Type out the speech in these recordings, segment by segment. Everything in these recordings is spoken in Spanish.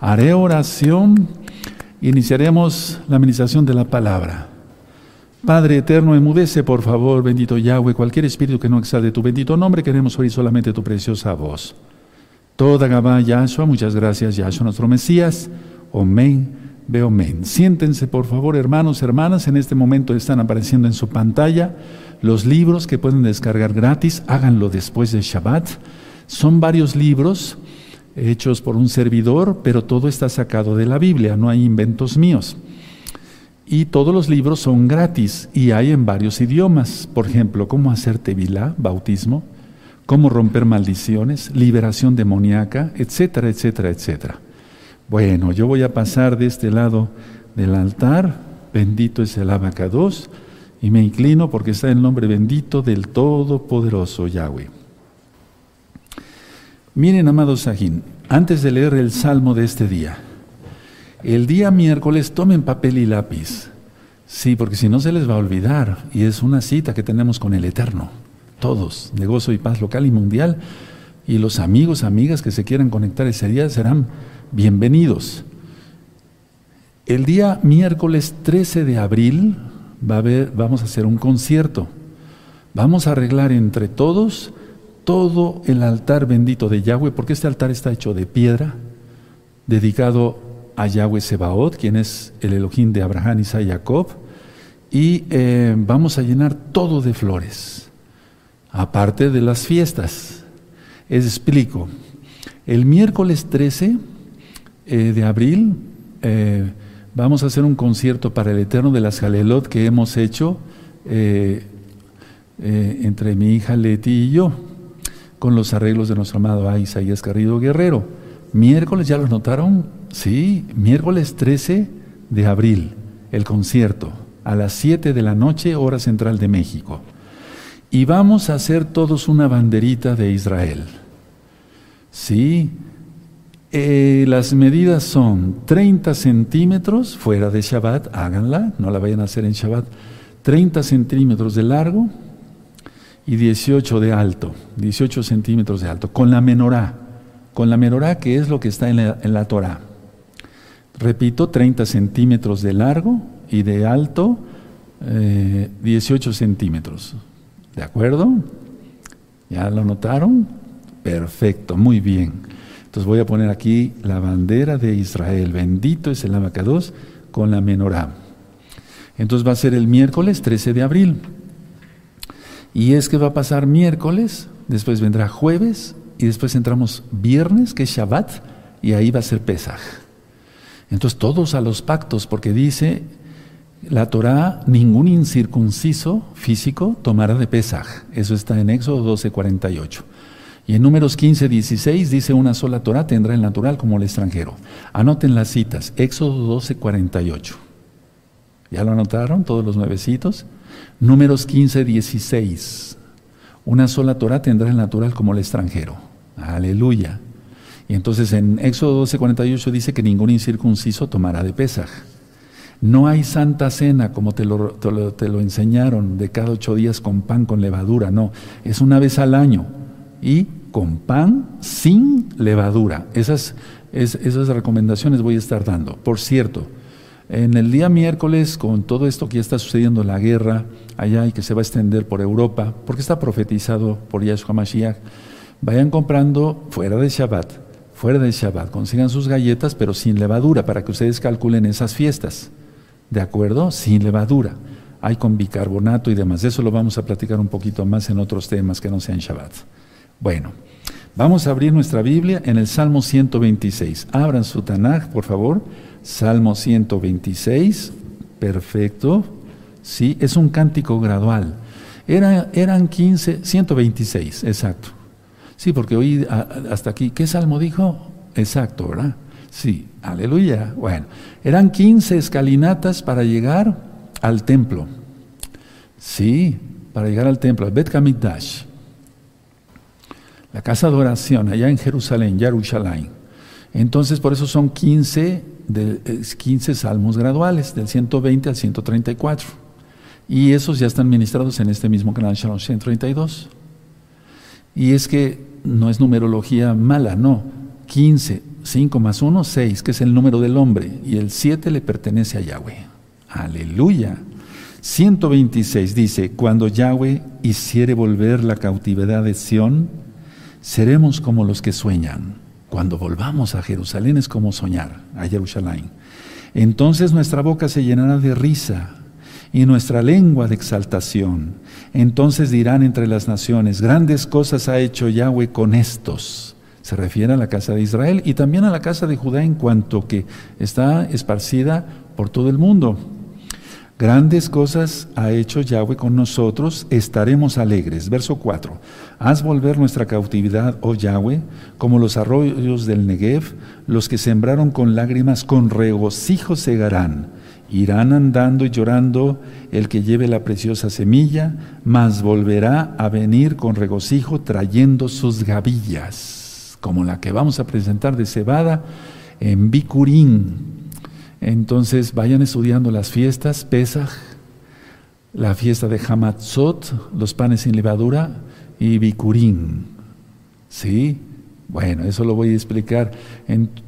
Haré oración. Iniciaremos la administración de la palabra. Padre eterno, emudece por favor, bendito Yahweh, cualquier espíritu que no exalte tu bendito nombre, queremos oír solamente tu preciosa voz. Toda Gabá Yahshua, muchas gracias Yahshua, nuestro Mesías. Amén, veo amén. Siéntense por favor, hermanos, hermanas, en este momento están apareciendo en su pantalla los libros que pueden descargar gratis, háganlo después de Shabbat. Son varios libros hechos por un servidor, pero todo está sacado de la Biblia, no hay inventos míos. Y todos los libros son gratis y hay en varios idiomas. Por ejemplo, cómo hacer tevilá, bautismo, cómo romper maldiciones, liberación demoníaca, etcétera, etcétera, etcétera. Bueno, yo voy a pasar de este lado del altar, bendito es el abacados, y me inclino porque está el nombre bendito del Todopoderoso Yahweh. Miren, amados Sajín, antes de leer el salmo de este día, el día miércoles tomen papel y lápiz. Sí, porque si no se les va a olvidar. Y es una cita que tenemos con el Eterno. Todos, de gozo y paz local y mundial. Y los amigos, amigas que se quieran conectar ese día serán bienvenidos. El día miércoles 13 de abril va a vamos a hacer un concierto. Vamos a arreglar entre todos todo el altar bendito de Yahweh, porque este altar está hecho de piedra, dedicado a Yahweh Sebaot, quien es el Elohim de Abraham, Isaac y Jacob, y eh, vamos a llenar todo de flores, aparte de las fiestas. Les explico. El miércoles 13 eh, de abril eh, vamos a hacer un concierto para el Eterno de las Jalelot que hemos hecho entre mi hija Leti y yo, con los arreglos de nuestro amado Isaías Garrido Guerrero. Miércoles, ¿ya lo notaron? Sí, miércoles 13 de abril, el concierto, a las 7 de la noche, hora central de México. Y vamos a hacer todos una banderita de Israel. Sí, eh, las medidas son 30 centímetros fuera de Shabbat, háganla, no la vayan a hacer en Shabbat, 30 centímetros de largo y 18 de alto, 18 centímetros de alto, con la menorá, con la menorá que es lo que está en la, en la Torah. Repito, 30 centímetros de largo y de alto 18 eh, centímetros. ¿De acuerdo? ¿Ya lo notaron? Perfecto, muy bien. Entonces voy a poner aquí la bandera de Israel. Bendito es el abacados con la menorá. Entonces va a ser el miércoles 13 de abril. Y es que va a pasar miércoles, después vendrá jueves y después entramos viernes, que es Shabbat, y ahí va a ser Pesaj. Entonces todos a los pactos, porque dice la Torah, ningún incircunciso físico tomará de Pesaj. Eso está en Éxodo 12, 48. Y en números 15, 16 dice una sola Torah tendrá el natural como el extranjero. Anoten las citas, Éxodo 12, 48. ¿Ya lo anotaron todos los nuevecitos? Números 15, 16. Una sola Torah tendrá el natural como el extranjero. Aleluya. Y entonces en Éxodo 12:48 dice que ningún incircunciso tomará de Pesaj. No hay santa cena como te lo, te lo, enseñaron de cada ocho días con pan con levadura, no, es una vez al año y con pan sin levadura. Esas, esas recomendaciones voy a estar dando. Por cierto, en el día miércoles, con todo esto que ya está sucediendo, la guerra allá y que se va a extender por Europa, porque está profetizado por Yahshua Mashiach, vayan comprando fuera de Shabbat fuera del Shabbat, consigan sus galletas, pero sin levadura, para que ustedes calculen esas fiestas. ¿De acuerdo? Sin levadura. Hay con bicarbonato y demás. De eso lo vamos a platicar un poquito más en otros temas que no sean Shabbat. Bueno, vamos a abrir nuestra Biblia en el Salmo 126. Abran su Tanaj, por favor. Salmo 126. Perfecto. Sí, es un cántico gradual. Era, eran 15, 126, exacto. Sí, porque hoy hasta aquí, ¿qué salmo dijo? Exacto, ¿verdad? Sí, aleluya. Bueno, eran 15 escalinatas para llegar al templo. Sí, para llegar al templo, Bet Kamikdash. La casa de oración allá en Jerusalén, Jerusalén. Entonces, por eso son 15, de, 15 salmos graduales, del 120 al 134. Y esos ya están ministrados en este mismo canal Shalom 132. Y es que no es numerología mala, no. 15. 5 más 1, 6, que es el número del hombre, y el 7 le pertenece a Yahweh. Aleluya. 126 dice, cuando Yahweh hiciere volver la cautividad de Sión, seremos como los que sueñan. Cuando volvamos a Jerusalén es como soñar, a Jerusalén. Entonces nuestra boca se llenará de risa y nuestra lengua de exaltación. Entonces dirán entre las naciones, grandes cosas ha hecho Yahweh con estos. Se refiere a la casa de Israel y también a la casa de Judá en cuanto que está esparcida por todo el mundo. Grandes cosas ha hecho Yahweh con nosotros, estaremos alegres. Verso 4. Haz volver nuestra cautividad, oh Yahweh, como los arroyos del Negev, los que sembraron con lágrimas, con regocijo segarán. Irán andando y llorando el que lleve la preciosa semilla, mas volverá a venir con regocijo trayendo sus gavillas, como la que vamos a presentar de cebada en Bicurín, entonces vayan estudiando las fiestas, Pesach, la fiesta de Hamatzot, los panes sin levadura y Bikurim. ¿Sí? Bueno, eso lo voy a explicar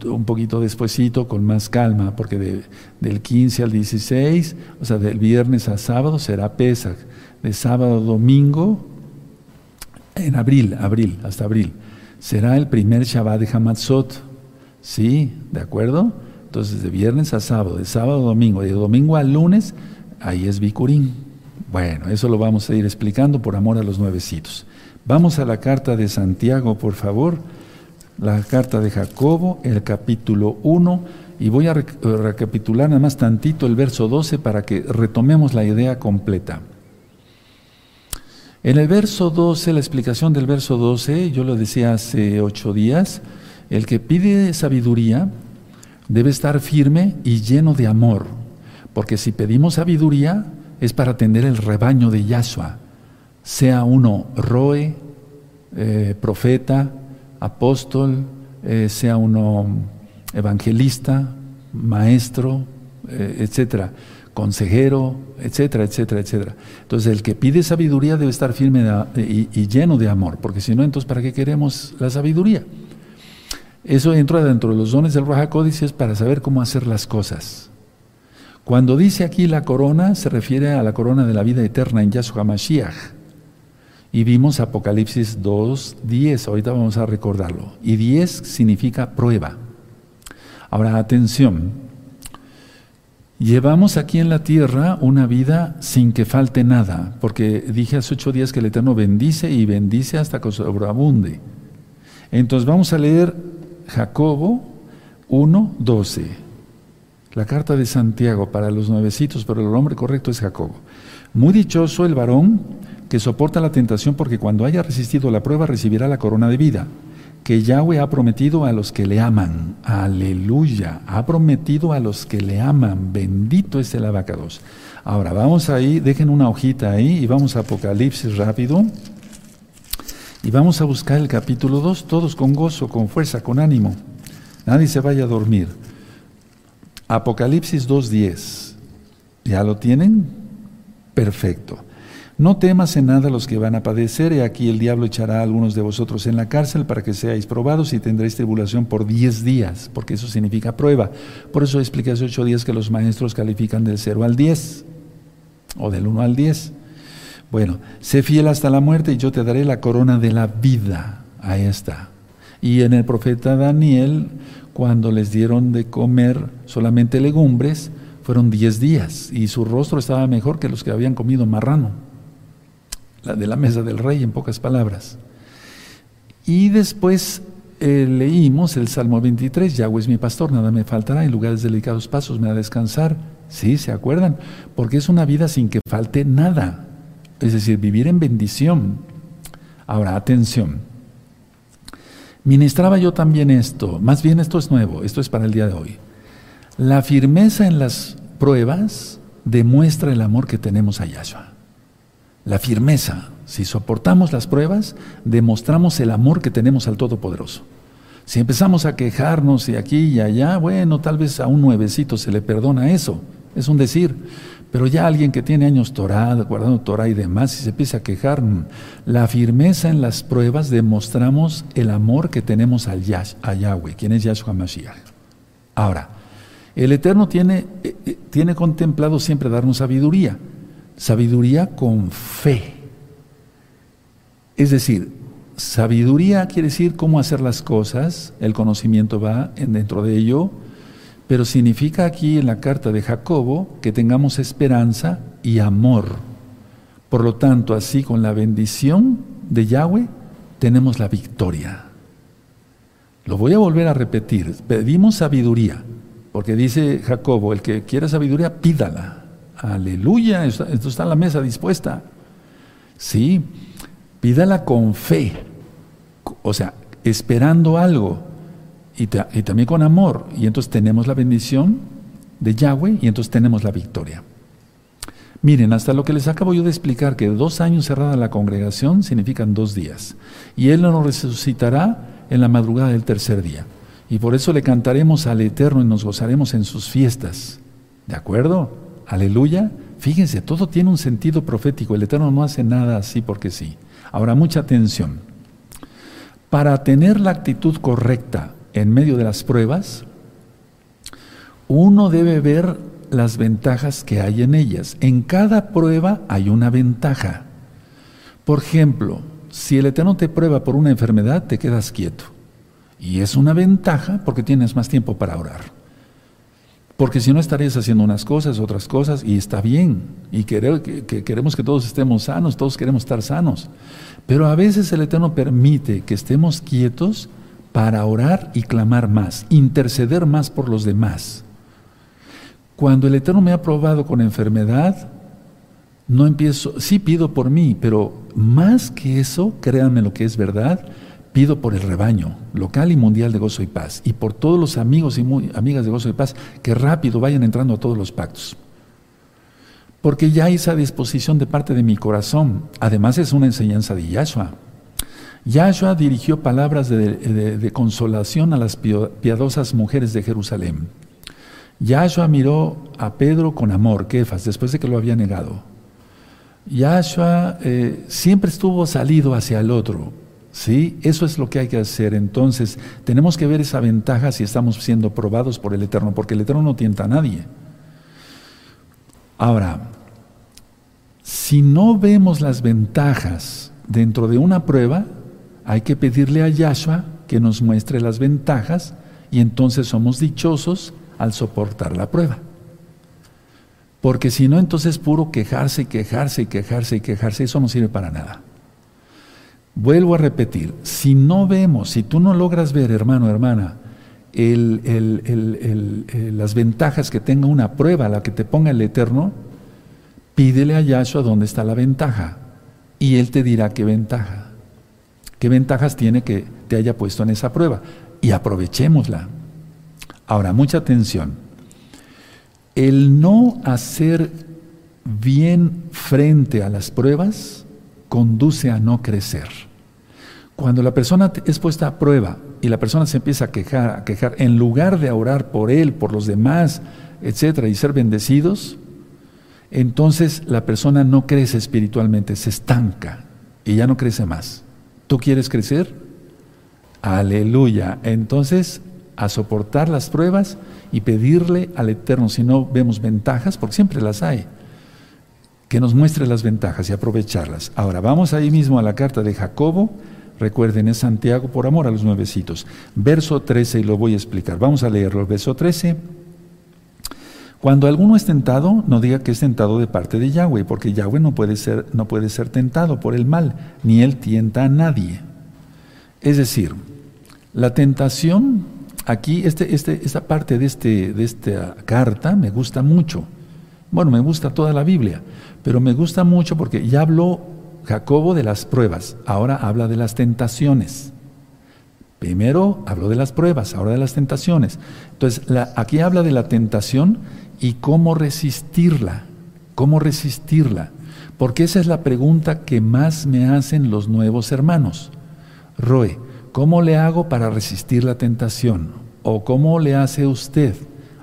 un poquito despuesito con más calma, porque del 15 al 16, o sea, del viernes a sábado será Pesach, de sábado a domingo, en abril, abril, hasta abril, será el primer Shabbat de Hamatzot. ¿Sí? ¿De acuerdo? Entonces, de viernes a sábado, de sábado a domingo, de domingo a lunes, ahí es Bicurín. Bueno, eso lo vamos a ir explicando por amor a los nuevecitos. Vamos a la carta de Santiago, por favor. La carta de Jacobo, el capítulo 1, y voy a recapitular nada más tantito el verso 12 para que retomemos la idea completa. En el verso 12, la explicación del verso 12, yo lo decía hace ocho días, el que pide sabiduría, debe estar firme y lleno de amor, porque si pedimos sabiduría es para atender el rebaño de Yahshua, sea uno roe, eh, profeta, apóstol, eh, sea uno evangelista, maestro, eh, etcétera, consejero, etcétera, etcétera, etcétera. Entonces el que pide sabiduría debe estar firme y, y lleno de amor, porque si no, entonces ¿para qué queremos la sabiduría? Eso entra dentro de los dones del Raja es para saber cómo hacer las cosas. Cuando dice aquí la corona, se refiere a la corona de la vida eterna en Yahshua Mashiach. Y vimos Apocalipsis 2, 10, ahorita vamos a recordarlo. Y 10 significa prueba. Ahora, atención. Llevamos aquí en la tierra una vida sin que falte nada, porque dije hace ocho días que el Eterno bendice y bendice hasta que sobreabunde. Entonces vamos a leer Jacobo 1.12. La carta de Santiago para los nuevecitos, pero el nombre correcto es Jacobo. Muy dichoso el varón que soporta la tentación porque cuando haya resistido la prueba recibirá la corona de vida que Yahweh ha prometido a los que le aman. Aleluya. Ha prometido a los que le aman. Bendito es el abacados. Ahora vamos ahí, dejen una hojita ahí y vamos a Apocalipsis rápido. Y vamos a buscar el capítulo 2, todos con gozo, con fuerza, con ánimo. Nadie se vaya a dormir. Apocalipsis 2.10. ¿Ya lo tienen? Perfecto. No temas en nada los que van a padecer, y aquí el diablo echará a algunos de vosotros en la cárcel para que seáis probados y tendréis tribulación por 10 días, porque eso significa prueba. Por eso expliqué hace 8 días que los maestros califican del 0 al 10, o del 1 al 10. Bueno, sé fiel hasta la muerte y yo te daré la corona de la vida. Ahí está. Y en el profeta Daniel, cuando les dieron de comer solamente legumbres, fueron diez días y su rostro estaba mejor que los que habían comido marrano. La de la mesa del rey, en pocas palabras. Y después eh, leímos el Salmo 23, Yahweh es mi pastor, nada me faltará, en lugares delicados pasos me va a descansar. Sí, ¿se acuerdan? Porque es una vida sin que falte nada es decir, vivir en bendición. Ahora, atención. Ministraba yo también esto, más bien esto es nuevo, esto es para el día de hoy. La firmeza en las pruebas demuestra el amor que tenemos a Yahshua. La firmeza, si soportamos las pruebas, demostramos el amor que tenemos al Todopoderoso. Si empezamos a quejarnos y aquí y allá, bueno, tal vez a un nuevecito se le perdona eso, es un decir, Pero ya alguien que tiene años Torah, guardando Torah y demás, y se empieza a quejar, mm, la firmeza en las pruebas demostramos el amor que tenemos al a Yahweh, quien es Yahshua Mashiach. Ahora, el Eterno tiene, eh, eh, tiene contemplado siempre darnos sabiduría, sabiduría con fe. Es decir, sabiduría quiere decir cómo hacer las cosas, el conocimiento va dentro de ello, pero significa aquí en la carta de Jacobo que tengamos esperanza y amor. Por lo tanto, así con la bendición de Yahweh tenemos la victoria. Lo voy a volver a repetir. Pedimos sabiduría, porque dice Jacobo, el que quiera sabiduría, pídala. Aleluya, esto está en la mesa dispuesta. Sí, pídala con fe, o sea, esperando algo y, también con amor. Y entonces tenemos la bendición de Yahweh y entonces tenemos la victoria. Miren, hasta lo que les acabo yo de explicar, que dos años cerrada la congregación significan dos días. Y Él nos resucitará en la madrugada del tercer día. Y por eso le cantaremos al Eterno y nos gozaremos en sus fiestas. ¿De acuerdo? Aleluya. Fíjense, todo tiene un sentido profético. El Eterno no hace nada así porque sí. Ahora, mucha atención. Para tener la actitud correcta en medio de las pruebas, uno debe ver las ventajas que hay en ellas. En cada prueba hay una ventaja. Por ejemplo, si el Eterno te prueba por una enfermedad, te quedas quieto. Y es una ventaja porque tienes más tiempo para orar. Porque si no estarías haciendo unas cosas, otras cosas, y está bien. Y queremos que todos estemos sanos, todos queremos estar sanos. Pero a veces el Eterno permite que estemos quietos para orar y clamar más, interceder más por los demás. Cuando el Eterno me ha probado con enfermedad, no empiezo, sí pido por mí, pero más que eso, créanme lo que es verdad, pido por el rebaño local y mundial de gozo y paz y por todos los amigos y amigas de gozo y paz que rápido vayan entrando a todos los pactos. Porque ya hay esa disposición de parte de mi corazón. Además es una enseñanza de Yahshua. Yahshua dirigió palabras de, consolación a las piadosas mujeres de Jerusalén. Yahshua miró a Pedro con amor, Kefas, después de que lo había negado. Yahshua eh, siempre estuvo salido hacia el otro. ¿sí? Eso es lo que hay que hacer. Entonces, tenemos que ver esa ventaja si estamos siendo probados por el Eterno, porque el Eterno no tienta a nadie. Ahora, si no vemos las ventajas dentro de una prueba, hay que pedirle a Yahshua que nos muestre las ventajas y entonces somos dichosos al soportar la prueba. Porque si no, entonces puro quejarse y quejarse y quejarse y quejarse, eso no sirve para nada. Vuelvo a repetir, si no vemos, si tú no logras ver, hermano, hermana, las ventajas que tenga una prueba, la que te ponga el Eterno, pídele a Yahshua dónde está la ventaja y Él te dirá qué ventaja. ¿Qué ventajas tiene que te haya puesto en esa prueba? Y aprovechémosla. Ahora, mucha atención. El no hacer bien frente a las pruebas conduce a no crecer. Cuando la persona es puesta a prueba y la persona se empieza a quejar, a quejar, en lugar de orar por él, por los demás, etcétera, y ser bendecidos, entonces la persona no crece espiritualmente, se estanca y ya no crece más. ¿Tú quieres crecer? Aleluya. Entonces, a soportar las pruebas y pedirle al Eterno, si no vemos ventajas, porque siempre las hay, que nos muestre las ventajas y aprovecharlas. Ahora, vamos ahí mismo a la carta de Jacobo. Recuerden, es Santiago por amor a los nuevecitos. Verso 13, y lo voy a explicar. Vamos a leerlo. Verso 13. Cuando alguno es tentado, no diga que es tentado de parte de Yahweh, porque Yahweh no puede ser, no puede ser tentado por el mal, ni él tienta a nadie. Es decir, la tentación, aquí, este, este, esta parte de, este, de esta carta me gusta mucho. Bueno, me gusta toda la Biblia, pero me gusta mucho porque ya habló Jacobo de las pruebas, ahora habla de las tentaciones. Primero habló de las pruebas, ahora de las tentaciones. Entonces, aquí habla de la tentación y cómo resistirla. ¿Cómo resistirla? Porque esa es la pregunta que más me hacen los nuevos hermanos. Roe, ¿cómo le hago para resistir la tentación? ¿O cómo le hace usted?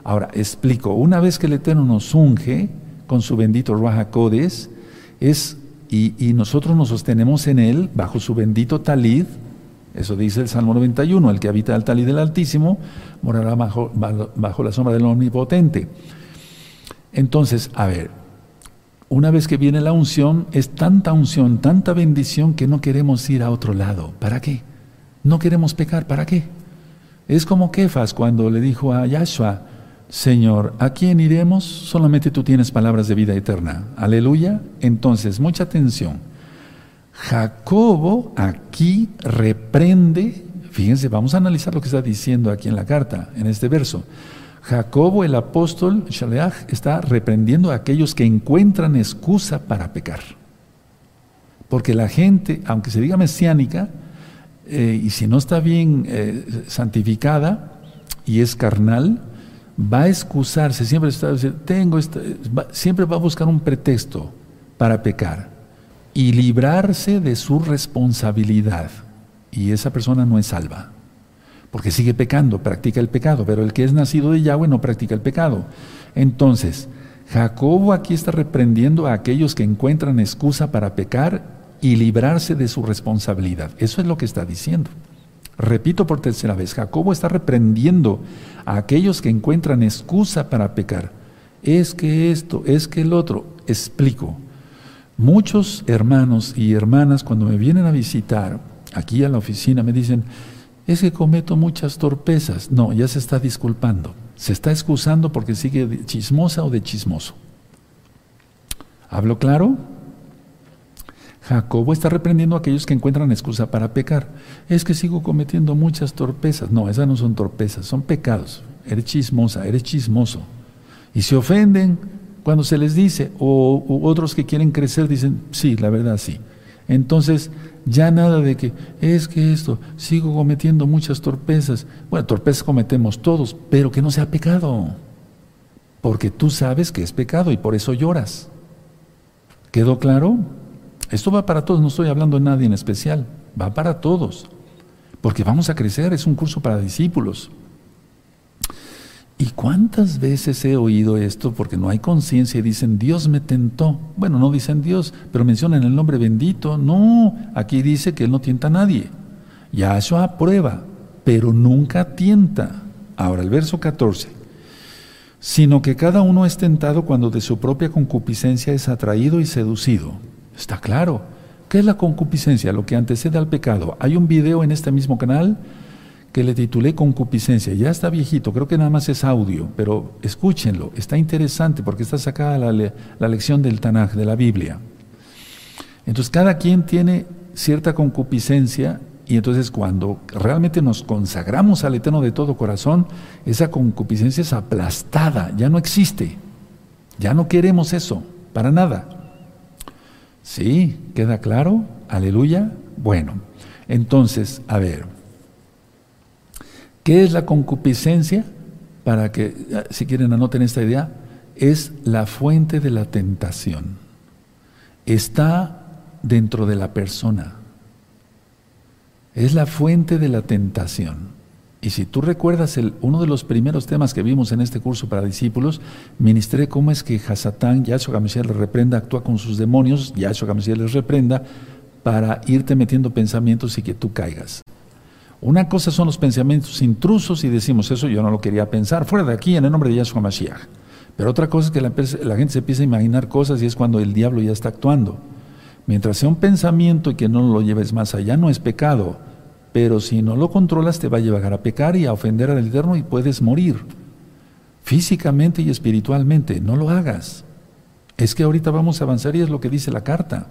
Ahora, explico, una vez que el Eterno nos unge con su bendito Ruach es, y, y, nosotros nos sostenemos en él bajo su bendito talid, eso dice el Salmo 91, el que habita el talid del Altísimo morará bajo, bajo la sombra del Omnipotente. Entonces, a ver, una vez que viene la unción, es tanta unción, tanta bendición que no queremos ir a otro lado. ¿Para qué? No queremos pecar, ¿para qué? Es como Kefas cuando le dijo a Yahshua, Señor, ¿a quién iremos? Solamente tú tienes palabras de vida eterna. Aleluya. Entonces, mucha atención. Jacobo aquí reprende, fíjense, vamos a analizar lo que está diciendo aquí en la carta, en este verso. Jacobo el apóstol, Shaleach, está reprendiendo a aquellos que encuentran excusa para pecar. Porque la gente, aunque se diga mesiánica, eh, y si no está bien eh, santificada y es carnal, va a excusarse, siempre está tengo siempre va a buscar un pretexto para pecar y librarse de su responsabilidad. Y esa persona no es salva, porque sigue pecando, practica el pecado, pero el que es nacido de Yahweh no practica el pecado. Entonces, Jacobo aquí está reprendiendo a aquellos que encuentran excusa para pecar y librarse de su responsabilidad. Eso es lo que está diciendo. Repito por tercera vez, Jacobo está reprendiendo a aquellos que encuentran excusa para pecar. Es que esto, es que el otro. Explico. Muchos hermanos y hermanas cuando me vienen a visitar aquí a la oficina me dicen, es que cometo muchas torpezas. No, ya se está disculpando. Se está excusando porque sigue chismosa o de chismoso. ¿Hablo claro? Jacobo está reprendiendo a aquellos que encuentran excusa para pecar. Es que sigo cometiendo muchas torpezas. No, esas no son torpezas, son pecados. Eres chismosa, eres chismoso. Y se ofenden cuando se les dice, o, otros que quieren crecer dicen, sí, la verdad sí. Entonces, ya nada de que es que esto, sigo cometiendo muchas torpezas. Bueno, torpezas cometemos todos, pero que no sea pecado. Porque tú sabes que es pecado y por eso lloras. ¿Quedó claro? Esto va para todos, no estoy hablando de nadie en especial, va para todos, porque vamos a crecer, es un curso para discípulos. ¿Y cuántas veces he oído esto? Porque no hay conciencia y dicen, Dios me tentó. Bueno, no dicen Dios, pero mencionan el nombre bendito. No, aquí dice que Él no tienta a nadie. Yahshua aprueba, pero nunca tienta. Ahora, el verso 14. Sino que cada uno es tentado cuando de su propia concupiscencia es atraído y seducido. Está claro. ¿Qué es la concupiscencia? Lo que antecede al pecado. Hay un video en este mismo canal que le titulé Concupiscencia. Ya está viejito, creo que nada más es audio, pero escúchenlo. Está interesante porque está sacada la, la lección del Tanaj, de la Biblia. Entonces cada quien tiene cierta concupiscencia y entonces cuando realmente nos consagramos al Eterno de todo corazón, esa concupiscencia es aplastada, ya no existe. Ya no queremos eso, para nada. ¿Sí? ¿Queda claro? Aleluya. Bueno, entonces, a ver, ¿qué es la concupiscencia? Para que, ah, si quieren, anoten esta idea, es la fuente de la tentación. Está dentro de la persona. Es la fuente de la tentación. Y si tú recuerdas uno de los primeros temas que vimos en este curso para discípulos, ministré cómo es que Hasatán, Yahshua Gamasiel le reprenda, actúa con sus demonios, Yahshua Gamasiel les reprenda, para irte metiendo pensamientos y que tú caigas. Una cosa son los pensamientos intrusos y decimos, eso yo no lo quería pensar, fuera de aquí en el nombre de Yahshua Mashiach. Pero otra cosa es que la, gente se empieza a imaginar cosas y es cuando el diablo ya está actuando. Mientras sea un pensamiento y que no lo lleves más allá, no es pecado pero si no lo controlas te va a llevar a pecar y a ofender al Eterno y puedes morir. Físicamente y espiritualmente, no lo hagas. Es que ahorita vamos a avanzar y es lo que dice la carta.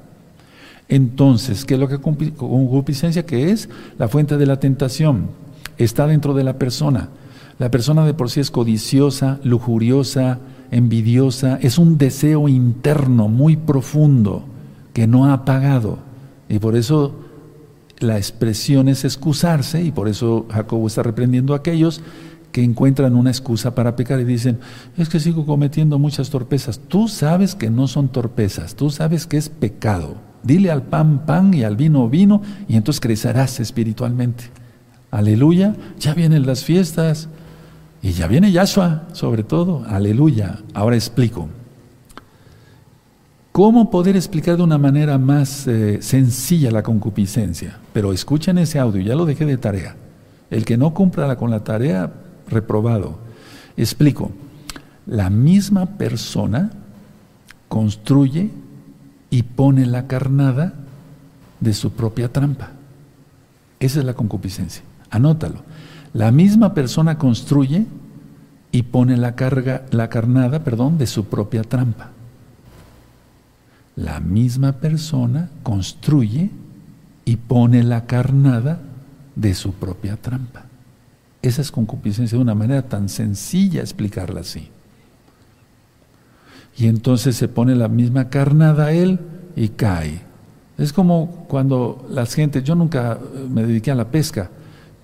Entonces, ¿qué es lo que concupiscencia? que es? La fuente de la tentación. Está dentro de la persona. La persona de por sí es codiciosa, lujuriosa, envidiosa. Es un deseo interno muy profundo que no ha apagado. Y por eso la expresión es excusarse y por eso Jacobo está reprendiendo a aquellos que encuentran una excusa para pecar y dicen, es que sigo cometiendo muchas torpezas. Tú sabes que no son torpezas, tú sabes que es pecado. Dile al pan pan y al vino vino y entonces crecerás espiritualmente. Aleluya, ya vienen las fiestas y ya viene Yahshua sobre todo. Aleluya. Ahora explico. ¿Cómo poder explicar de una manera más eh, sencilla la concupiscencia? Pero escuchen ese audio, ya lo dejé de tarea. El que no cumpla con la tarea, reprobado. Explico. La misma persona construye y pone la carnada de su propia trampa. Esa es la concupiscencia. Anótalo. La misma persona construye y pone la carga, la carnada, perdón, de su propia trampa la misma persona construye y pone la carnada de su propia trampa. Esa es concupiscencia de una manera tan sencilla explicarla así. Y entonces se pone la misma carnada a él y cae. Es como cuando las gentes, yo nunca me dediqué a la pesca,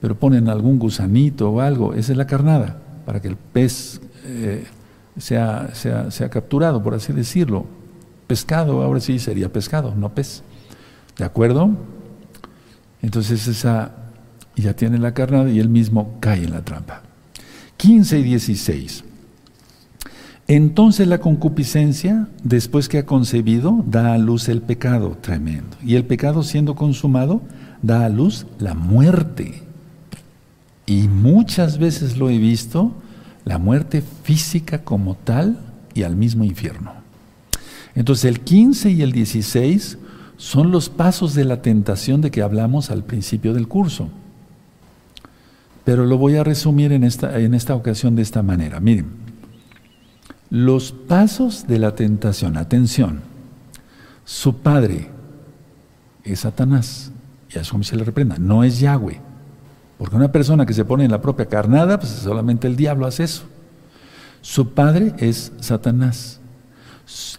pero ponen algún gusanito o algo, esa es la carnada, para que el pez eh, sea, sea, sea capturado, por así decirlo, pescado, ahora sí sería pescado, no pez. ¿De acuerdo? Entonces esa ya tiene la carnada y él mismo cae en la trampa. 15 y 16. Entonces la concupiscencia, después que ha concebido, da a luz el pecado, tremendo. Y el pecado siendo consumado, da a luz la muerte. Y muchas veces lo he visto, la muerte física como tal y al mismo infierno. Entonces el 15 y el 16 son los pasos de la tentación de que hablamos al principio del curso. Pero lo voy a resumir en esta, en esta ocasión de esta manera. Miren, los pasos de la tentación, atención, su padre es Satanás, y a eso se le reprenda, no es Yahweh. Porque una persona que se pone en la propia carnada, pues solamente el diablo hace eso. Su padre es Satanás.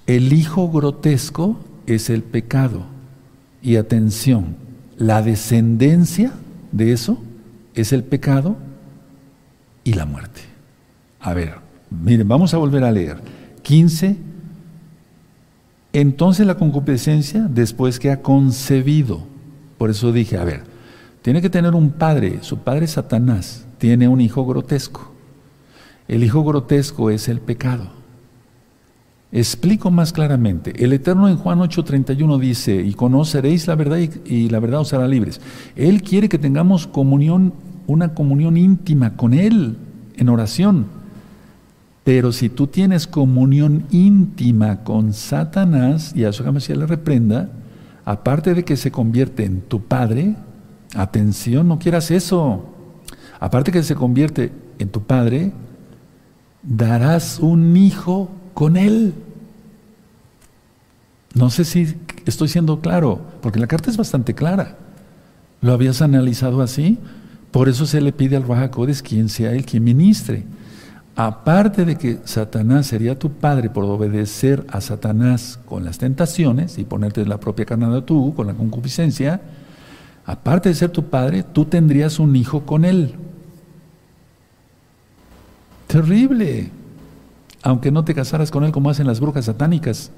El hijo grotesco es el pecado. Y atención, la descendencia de eso es el pecado y la muerte. A ver, miren, vamos a volver a leer. 15. Entonces la concupiscencia, después que ha concebido, por eso dije, a ver, tiene que tener un padre, su padre Satanás, tiene un hijo grotesco. El hijo grotesco es el pecado. Explico más claramente. El Eterno en Juan 8:31 dice, y conoceréis la verdad y, la verdad os hará libres. Él quiere que tengamos comunión, una comunión íntima con Él en oración. Pero si tú tienes comunión íntima con Satanás, y a su se le reprenda, aparte de que se convierte en tu padre, atención, no quieras eso. Aparte de que se convierte en tu padre, darás un hijo con Él. No sé si estoy siendo claro, porque la carta es bastante clara. ¿Lo habías analizado así? Por eso se le pide al Rajacodes quien sea él quien ministre. Aparte de que Satanás sería tu padre por obedecer a Satanás con las tentaciones y ponerte la propia carnada tú, con la concupiscencia, aparte de ser tu padre, tú tendrías un hijo con él. Terrible aunque no te casaras con él como hacen las brujas satánicas.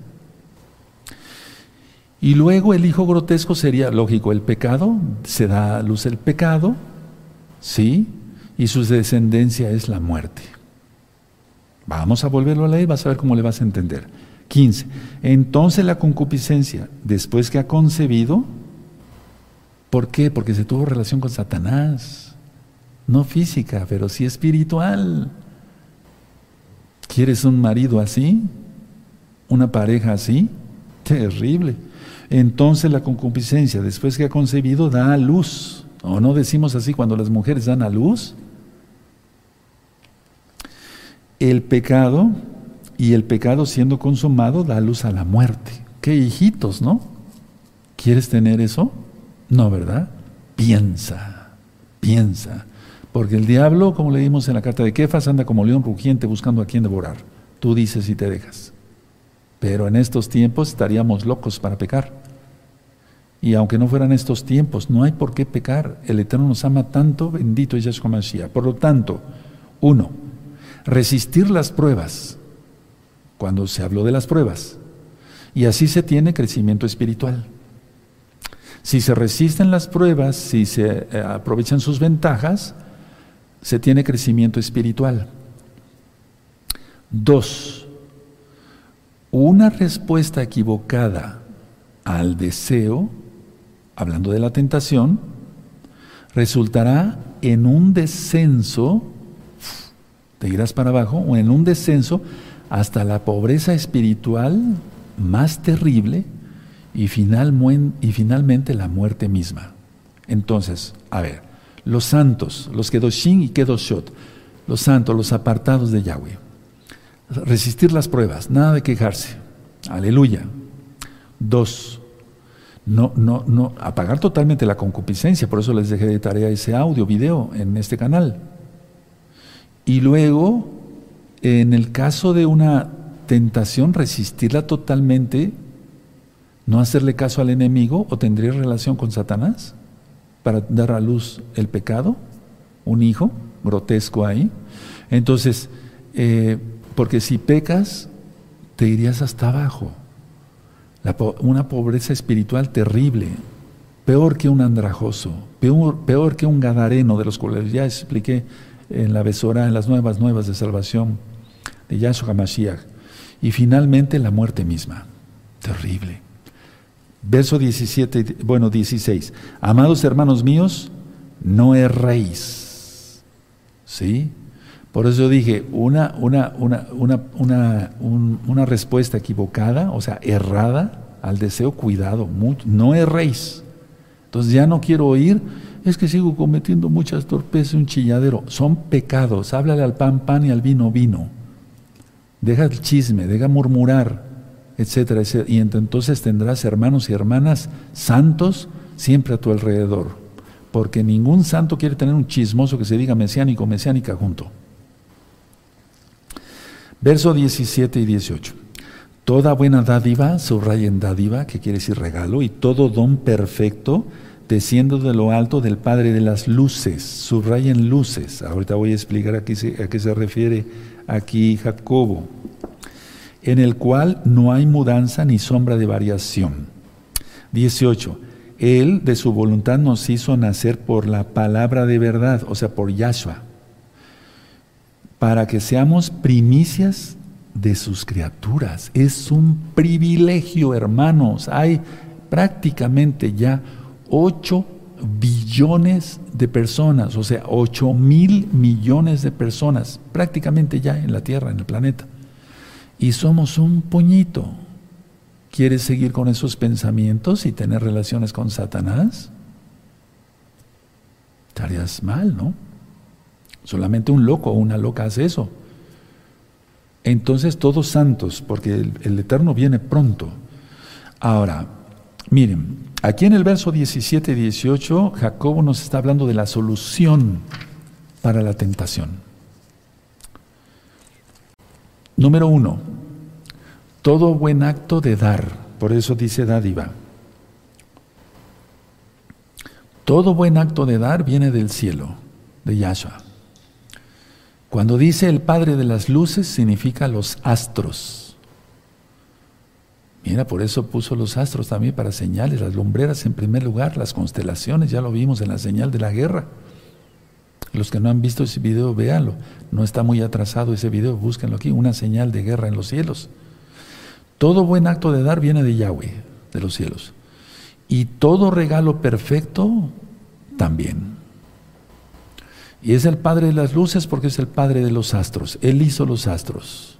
Y luego el hijo grotesco sería, lógico, el pecado, se da a luz el pecado, ¿sí? Y su descendencia es la muerte. Vamos a volverlo a leer, vas a ver cómo le vas a entender. 15. Entonces la concupiscencia, después que ha concebido, ¿por qué? Porque se tuvo relación con Satanás. No física, pero sí espiritual. ¿Quieres un marido así? ¿Una pareja así? Terrible. Entonces la concupiscencia, después que ha concebido, da a luz. ¿O no decimos así cuando las mujeres dan a luz? El pecado, y el pecado siendo consumado, da luz a la muerte. Qué hijitos, ¿no? ¿Quieres tener eso? No, ¿verdad? Piensa, piensa. Porque el diablo, como leímos en la carta de Kefas, anda como león rugiente buscando a quien devorar. Tú dices y te dejas. Pero en estos tiempos estaríamos locos para pecar. Y aunque no fueran estos tiempos, no hay por qué pecar. El Eterno nos ama tanto, bendito es Yahshua Mashiach. Por lo tanto, uno, resistir las pruebas. Cuando se habló de las pruebas. Y así se tiene crecimiento espiritual. Si se resisten las pruebas, si se eh, aprovechan sus ventajas, se tiene crecimiento espiritual. Dos, una respuesta equivocada al deseo, hablando de la tentación, resultará en un descenso, te irás para abajo, o en un descenso hasta la pobreza espiritual más terrible y, y finalmente la muerte misma. Entonces, a ver, los santos, los Kedoshin y Kedoshot, los santos, los apartados de Yahweh. Resistir las pruebas, nada de quejarse. Aleluya. Dos, no, no, no, apagar totalmente la concupiscencia, por eso les dejé de tarea ese audio, video en este canal. Y luego, en el caso de una tentación, resistirla totalmente, no hacerle caso al enemigo o tendría relación con Satanás para dar a luz el pecado, un hijo grotesco ahí. Entonces, eh, porque si pecas, te irías hasta abajo una pobreza espiritual terrible, peor que un andrajoso, peor, peor que un gadareno, de los cuales ya expliqué en la besora, en las nuevas nuevas de salvación de Yahshua Mashiach. Y finalmente la muerte misma, terrible. Verso 17, bueno, 16. Amados hermanos míos, no erréis. ¿Sí? Por eso dije, una, una, una, una, una respuesta equivocada, o sea, errada al deseo, cuidado, no erréis. Entonces ya no quiero oír, es que sigo cometiendo muchas torpezas, un chilladero. Son pecados, háblale al pan, pan y al vino, vino. Deja el chisme, deja murmurar, etcétera, etcétera. Y entonces tendrás hermanos y hermanas santos siempre a tu alrededor. Porque ningún santo quiere tener un chismoso que se diga mesiánico, mesiánica junto. Verso 17 y 18. Toda buena dádiva, subrayen dádiva, que quiere decir regalo, y todo don perfecto, desciendo de lo alto del Padre de las luces, subrayen luces. Ahorita voy a explicar a qué se, refiere aquí Jacobo, en el cual no hay mudanza ni sombra de variación. 18. Él de su voluntad nos hizo nacer por la palabra de verdad, o sea, por Yahshua para que seamos primicias de sus criaturas. Es un privilegio, hermanos. Hay prácticamente ya 8 billones de personas, o sea, 8 mil millones de personas, prácticamente ya en la Tierra, en el planeta. Y somos un puñito. ¿Quieres seguir con esos pensamientos y tener relaciones con Satanás? Estarías mal, ¿no? Solamente un loco o una loca hace eso. Entonces todos santos, porque el, Eterno viene pronto. Ahora, miren, aquí en el verso 17 y 18, Jacobo nos está hablando de la solución para la tentación. Número uno, todo buen acto de dar, por eso dice dádiva. Todo buen acto de dar viene del cielo, de Yahshua. Cuando dice el Padre de las Luces, significa los astros. Mira, por eso puso los astros también para señales, las lumbreras en primer lugar, las constelaciones, ya lo vimos en la señal de la guerra. Los que no han visto ese video, véanlo. No está muy atrasado ese video, búsquenlo aquí, una señal de guerra en los cielos. Todo buen acto de dar viene de Yahweh, de los cielos. Y todo regalo perfecto también. Y es el Padre de las luces porque es el Padre de los astros. Él hizo los astros.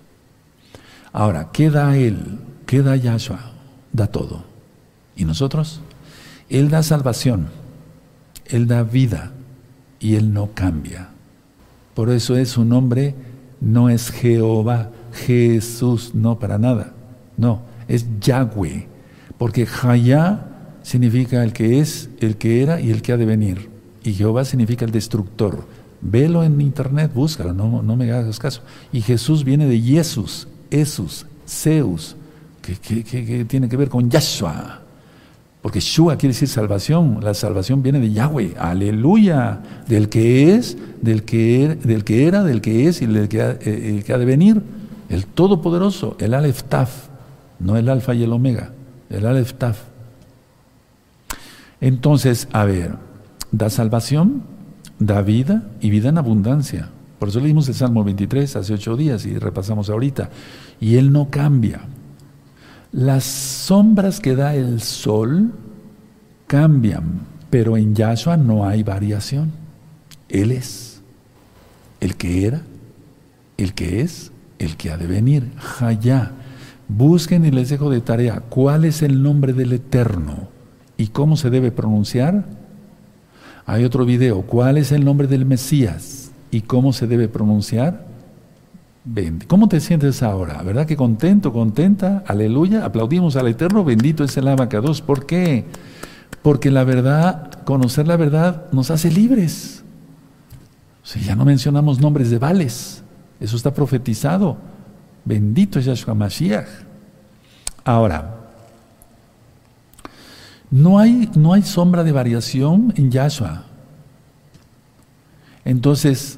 Ahora, ¿qué da Él? ¿Qué da Yahshua? Da todo. ¿Y nosotros? Él da salvación. Él da vida. Y Él no cambia. Por eso es su nombre, no es Jehová, Jesús, no para nada. No, es Yahweh. Porque Jaya significa el que es, el que era y el que ha de venir. Y Jehová significa el destructor. Velo en internet, búscalo, no, no me hagas caso. Y Jesús viene de Jesús, Jesús, Zeus, que, tiene que ver con Yahshua. Porque Shua quiere decir salvación, la salvación viene de Yahweh, aleluya, del que es, del que, er, del que era, del que es y del que, ha, eh, que ha de venir, el Todopoderoso, el Aleph Taf, no el Alfa y el Omega, el Aleph Taf. Entonces, a ver, da salvación, da vida y vida en abundancia. Por eso leímos el Salmo 23 hace ocho días y repasamos ahorita. Y Él no cambia. Las sombras que da el sol cambian, pero en Yahshua no hay variación. Él es el que era, el que es, el que ha de venir. Jaya. Busquen y les dejo de tarea cuál es el nombre del Eterno y cómo se debe pronunciar. Hay otro video, ¿cuál es el nombre del Mesías y cómo se debe pronunciar? ¿Cómo te sientes ahora? ¿Verdad que contento, contenta? Aleluya. Aplaudimos al Eterno, bendito es el abacados. ¿Por qué? Porque la verdad, conocer la verdad nos hace libres. Ya no mencionamos nombres de vales, eso está profetizado. Bendito es Yahshua Mashiach. Ahora, no hay, no hay sombra de variación en Yahshua. Entonces,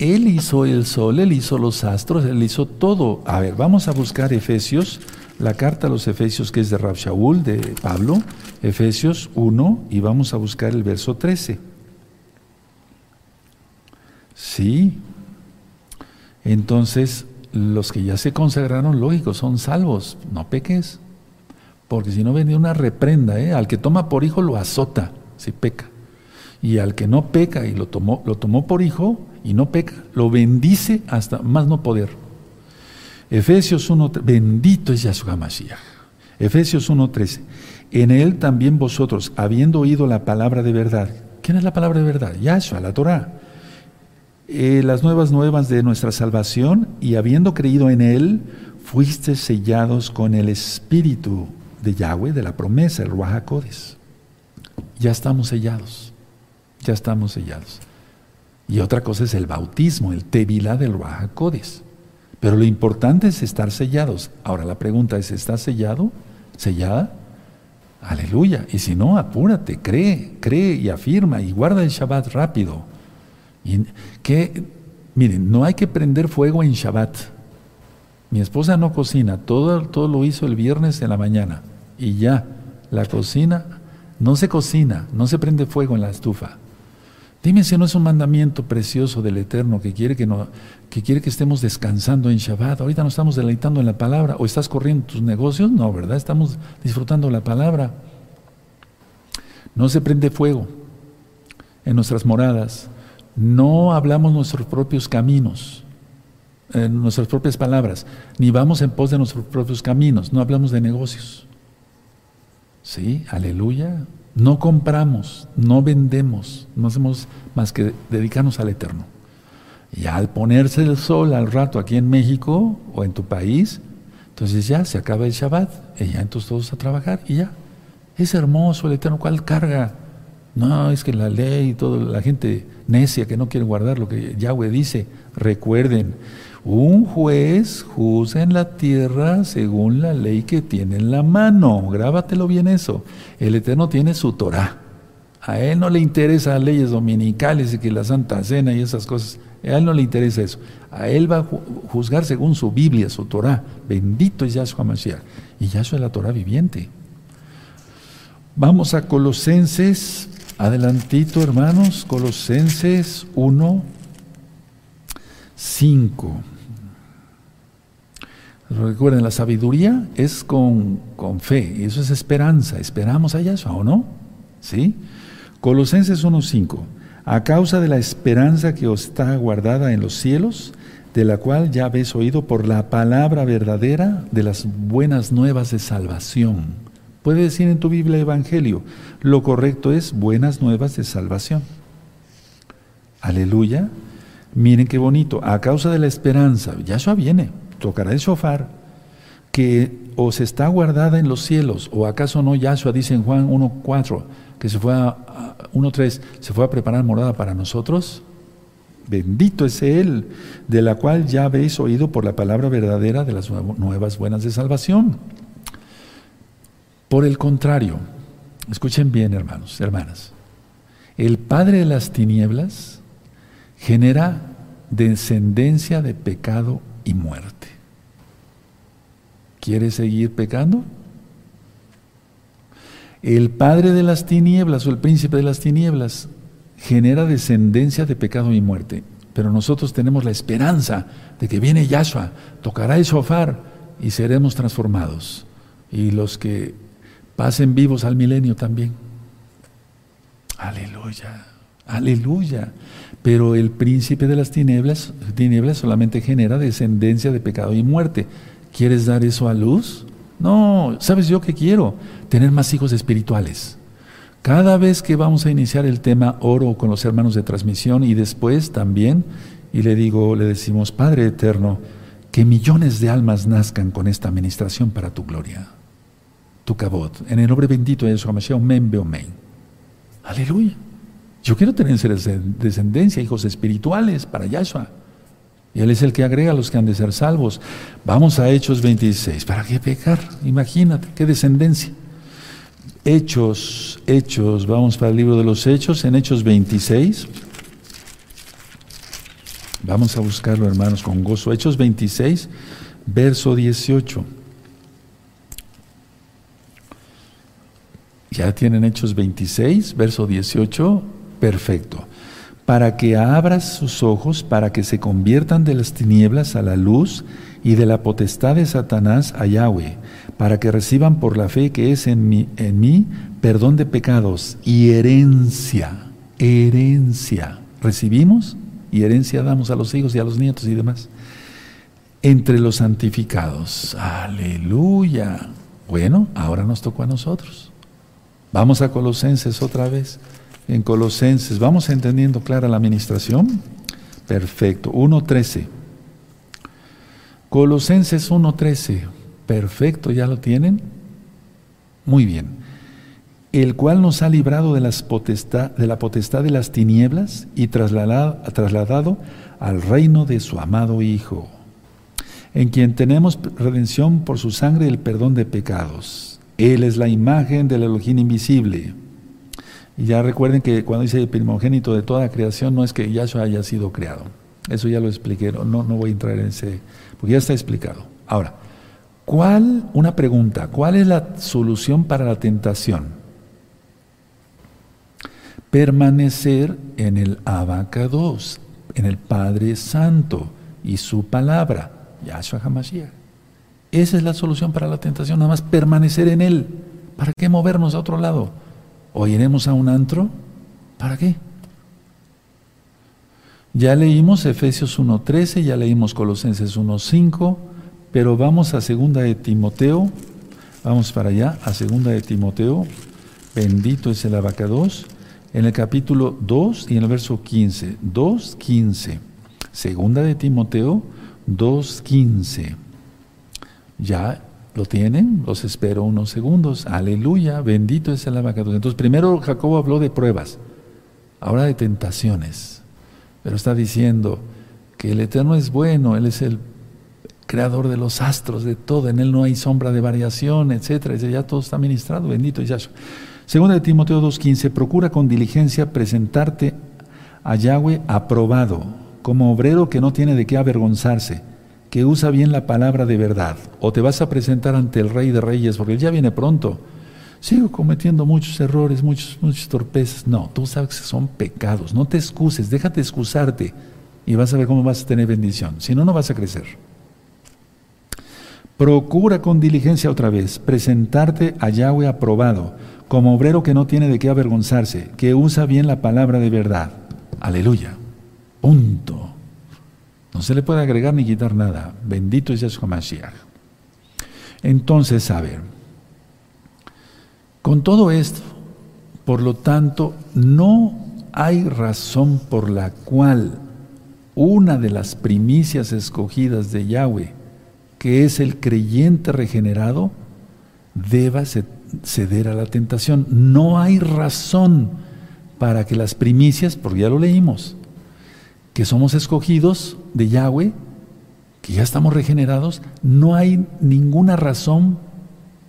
Él hizo el sol, Él hizo los astros, Él hizo todo. A ver, vamos a buscar Efesios, la carta a los Efesios que es de Rab Shaul, de Pablo, Efesios 1, y vamos a buscar el verso 13. Sí. Entonces, los que ya se consagraron, lógico, son salvos, no peques. Porque si no viene una reprenda, ¿eh? al que toma por hijo lo azota si peca. Y al que no peca y lo tomó, lo tomó por hijo y no peca, lo bendice hasta más no poder. Efesios 1, bendito es Yahshua Mashiach. Efesios 1.13. En él también vosotros, habiendo oído la palabra de verdad. ¿Quién es la palabra de verdad? Yahshua, la Torah eh, las nuevas nuevas de nuestra salvación y habiendo creído en Él, fuiste sellados con el Espíritu de Yahweh, de la promesa, el Ruajacodes. Ya estamos sellados, ya estamos sellados. Y otra cosa es el bautismo, el Tevilá del Ruajacodes. Pero lo importante es estar sellados. Ahora la pregunta es, ¿estás sellado? ¿Sellada? Aleluya. Y si no, apúrate, cree, cree y afirma y guarda el Shabbat rápido. Y miren, no hay que prender fuego en Shabbat. Mi esposa no cocina, todo, todo lo hizo el viernes en la mañana. Y ya, la cocina, no se cocina, no se prende fuego en la estufa. Dime si no es un mandamiento precioso del Eterno que quiere que, que quiere que estemos descansando en Shabbat. Ahorita no estamos deleitando en la palabra. ¿O estás corriendo tus negocios? No, ¿verdad? Estamos disfrutando la palabra. No se prende fuego en nuestras moradas no hablamos nuestros propios caminos, nuestras propias palabras, ni vamos en pos de nuestros propios caminos, no hablamos de negocios. Sí, aleluya. No compramos, no vendemos, no hacemos más que dedicarnos al Eterno. Y al ponerse el sol al rato aquí en México o en tu país, entonces ya se acaba el Shabbat, y ya entonces todos a trabajar y ya. Es hermoso el Eterno, ¿cuál carga? No, es que la ley y toda la gente necia que no quiere guardar lo que Yahweh dice. Recuerden, un juez juzga en la tierra según la ley que tiene en la mano. Grábatelo bien eso. El Eterno tiene su Torah. A él no le interesa leyes dominicales y que la Santa Cena y esas cosas. A él no le interesa eso. A él va a juzgar según su Biblia, su Torah. Bendito es Yahshua Mashiach. Y Yahshua es la Torah viviente. Vamos a Colosenses Adelantito, hermanos, Colosenses 1, 5. Recuerden, la sabiduría es con, con fe, eso es esperanza. ¿Esperamos a Yahshua o no? ¿Sí? Colosenses 1, 5. A causa de la esperanza que os está guardada en los cielos, de la cual ya habéis oído por la palabra verdadera de las buenas nuevas de salvación Puede decir en tu Biblia Evangelio, lo correcto es buenas nuevas de salvación. Aleluya. Miren qué bonito. A causa de la esperanza, Yahshua viene, tocará el shofar, que os está guardada en los cielos. ¿O acaso no Yahshua dice en Juan 1.4 que se fue a, 1.3 se fue a preparar morada para nosotros? Bendito es Él, de la cual ya habéis oído por la palabra verdadera de las nuevas buenas de salvación. Por el contrario, escuchen bien hermanos, hermanas, el Padre de las tinieblas genera descendencia de pecado y muerte. ¿Quiere seguir pecando? El Padre de las tinieblas o el príncipe de las tinieblas genera descendencia de pecado y muerte. Pero nosotros tenemos la esperanza de que viene Yahshua, tocará el shofar y seremos transformados. y los que pasen vivos al milenio también. Aleluya, aleluya. Pero el príncipe de las tinieblas, tinieblas solamente genera descendencia de pecado y muerte. ¿Quieres dar eso a luz? No, ¿sabes yo qué quiero? Tener más hijos espirituales. Cada vez que vamos a iniciar el tema, oro con los hermanos de transmisión y después también, y le digo, le decimos, Padre eterno, que millones de almas nazcan con esta administración para tu gloria, tu cabot. En el nombre bendito de Yeshua Mashiach, omen. Aleluya. Yo quiero tener descendencia, hijos espirituales para Yahshua. Y Él es el que agrega a los que han de ser salvos. Vamos a Hechos 26. ¿Para qué pecar? Imagínate, qué descendencia. Hechos, Hechos, vamos para el libro de los Hechos, en Hechos 26. Vamos a buscarlo, hermanos, con gozo. Hechos 26, verso 18. Ya tienen Hechos 26, verso 18. Perfecto. Para que abras sus ojos, para que se conviertan de las tinieblas a la luz y de la potestad de Satanás a Yahweh, para que reciban por la fe que es en mí, en mí perdón de pecados y herencia. Herencia. ¿Recibimos? Y herencia damos a los hijos y a los nietos y demás. Entre los santificados. Aleluya. Bueno, ahora nos tocó a nosotros. Vamos a Colosenses otra vez. En Colosenses, ¿vamos entendiendo clara la administración? Perfecto. 1.13. Colosenses 1.13. Perfecto, ¿ya lo tienen? Muy bien. El cual nos ha librado de, las potestad, de la potestad de las tinieblas y trasladado, trasladado al reino de su amado Hijo, en quien tenemos redención por su sangre y el perdón de pecados. Él es la imagen del Elohim invisible. Y ya recuerden que cuando dice primogénito de toda creación, no es que Yahshua haya sido creado. Eso ya lo expliqué, no, no voy a entrar en ese, porque ya está explicado. Ahora, ¿cuál, una pregunta, cuál es la solución para la tentación? Permanecer en el abacados, en el Padre Santo y su palabra, Yahshua HaMashiach. Esa es la solución para la tentación, nada más permanecer en Él. ¿Para qué movernos a otro lado? ¿O iremos a un antro? ¿Para qué? Ya leímos Efesios 1.13, ya leímos Colosenses 1.5, pero vamos a segunda de Timoteo, vamos para allá, a segunda de Timoteo, bendito es el abacados, en el capítulo 2 y en el verso 15, 2.15, segunda de Timoteo 2.15. Ya lo tienen, los espero unos segundos. Aleluya, bendito es el abacados. Entonces, primero Jacobo habló de pruebas, ahora de tentaciones. Pero está diciendo que el Eterno es bueno, Él es el creador de los astros, de todo, en Él no hay sombra de variación, etcétera. Ya todo está ministrado, bendito Yahshua. Segunda de Timoteo 2.15, procura con diligencia presentarte a Yahweh aprobado, como obrero que no tiene de qué avergonzarse que usa bien la palabra de verdad, o te vas a presentar ante el Rey de Reyes, porque él ya viene pronto. Sigo cometiendo muchos errores, muchos, muchos torpezas. No, tú sabes que son pecados. No te excuses, déjate excusarte y vas a ver cómo vas a tener bendición. Si no, no vas a crecer. Procura con diligencia otra vez presentarte a Yahweh aprobado, como obrero que no tiene de qué avergonzarse, que usa bien la palabra de verdad. Aleluya. Punto. No se le puede agregar ni quitar nada. Bendito es Yahshua Mashiach. Entonces, a ver, con todo esto, por lo tanto, no hay razón por la cual una de las primicias escogidas de Yahweh, que es el creyente regenerado, deba ceder a la tentación. No hay razón para que las primicias, porque ya lo leímos, que somos escogidos de Yahweh, que ya estamos regenerados, no hay ninguna razón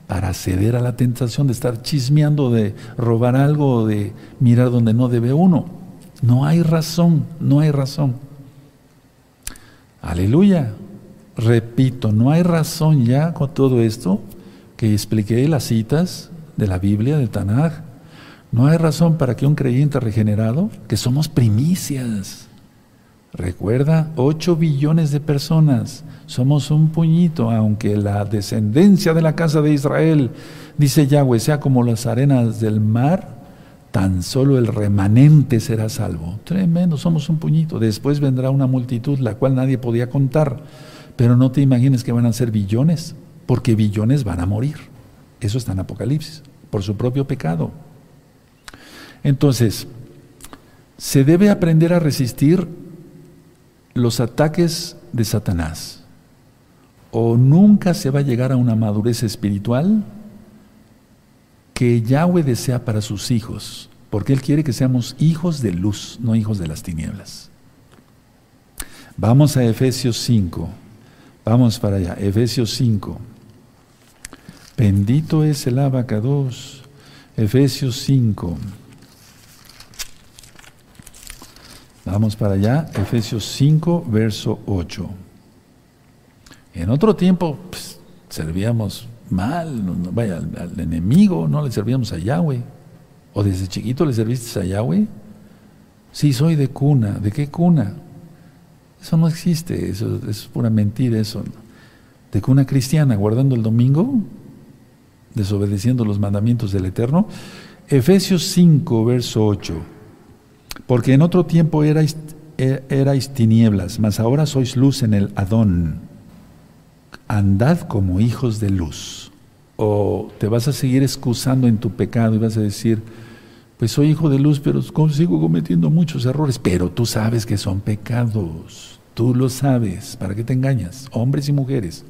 para ceder a la tentación de estar chismeando, de robar algo de mirar donde no debe uno. No hay razón, no hay razón. Aleluya. Repito, no hay razón ya con todo esto que expliqué las citas de la Biblia, de Tanaj. No hay razón para que un creyente regenerado, que somos primicias, Recuerda, 8 billones de personas. Somos un puñito, aunque la descendencia de la casa de Israel, dice Yahweh, sea como las arenas del mar, tan solo el remanente será salvo. Tremendo, somos un puñito. Después vendrá una multitud, la cual nadie podía contar. Pero no te imagines que van a ser billones, porque billones van a morir. Eso está en Apocalipsis, por su propio pecado. Entonces, se debe aprender a resistir los ataques de Satanás. O nunca se va a llegar a una madurez espiritual que Yahweh desea para sus hijos, porque Él quiere que seamos hijos de luz, no hijos de las tinieblas. Vamos a Efesios 5. Vamos para allá. Efesios 5. Bendito es el abacados. Efesios 5. Vamos para allá. Efesios 5, verso 8. En otro tiempo pues, servíamos mal, vaya, al, enemigo, no le servíamos a Yahweh. ¿O desde chiquito le serviste a Yahweh? Sí, soy de cuna. ¿De qué cuna? Eso no existe, eso, es pura mentira eso. De cuna cristiana, guardando el domingo, desobedeciendo los mandamientos del Eterno. Efesios 5, verso 8. Porque en otro tiempo erais, e, erais tinieblas, mas ahora sois luz en el Adón. Andad como hijos de luz. O te vas a seguir excusando en tu pecado y vas a decir, pues soy hijo de luz, pero sigo cometiendo muchos errores. Pero tú sabes que son pecados. Tú lo sabes. ¿Para qué te engañas? Hombres y mujeres.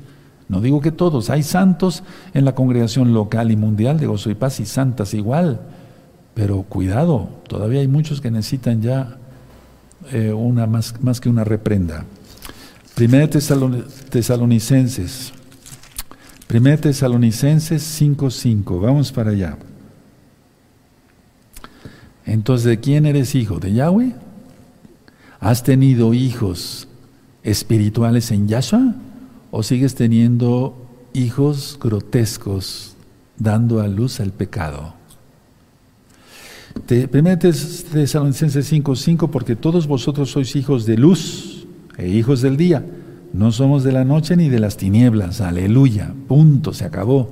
No digo que todos. Hay santos en la congregación local y mundial de gozo y paz y santas igual. Pero cuidado, todavía hay muchos que necesitan ya eh, una más, más que una reprenda. Primera Tesalonicenses. Primera Tesalonicenses 5.5. Vamos para allá. Entonces, ¿de quién eres hijo? ¿De Yahweh? ¿Has tenido hijos espirituales en Yahshua? ¿O sigues teniendo hijos grotescos dando a luz al pecado? Primera Tesalonicenses 5:5 porque todos vosotros sois hijos de luz e hijos del día. No somos de la noche ni de las tinieblas. Aleluya. Punto, se acabó.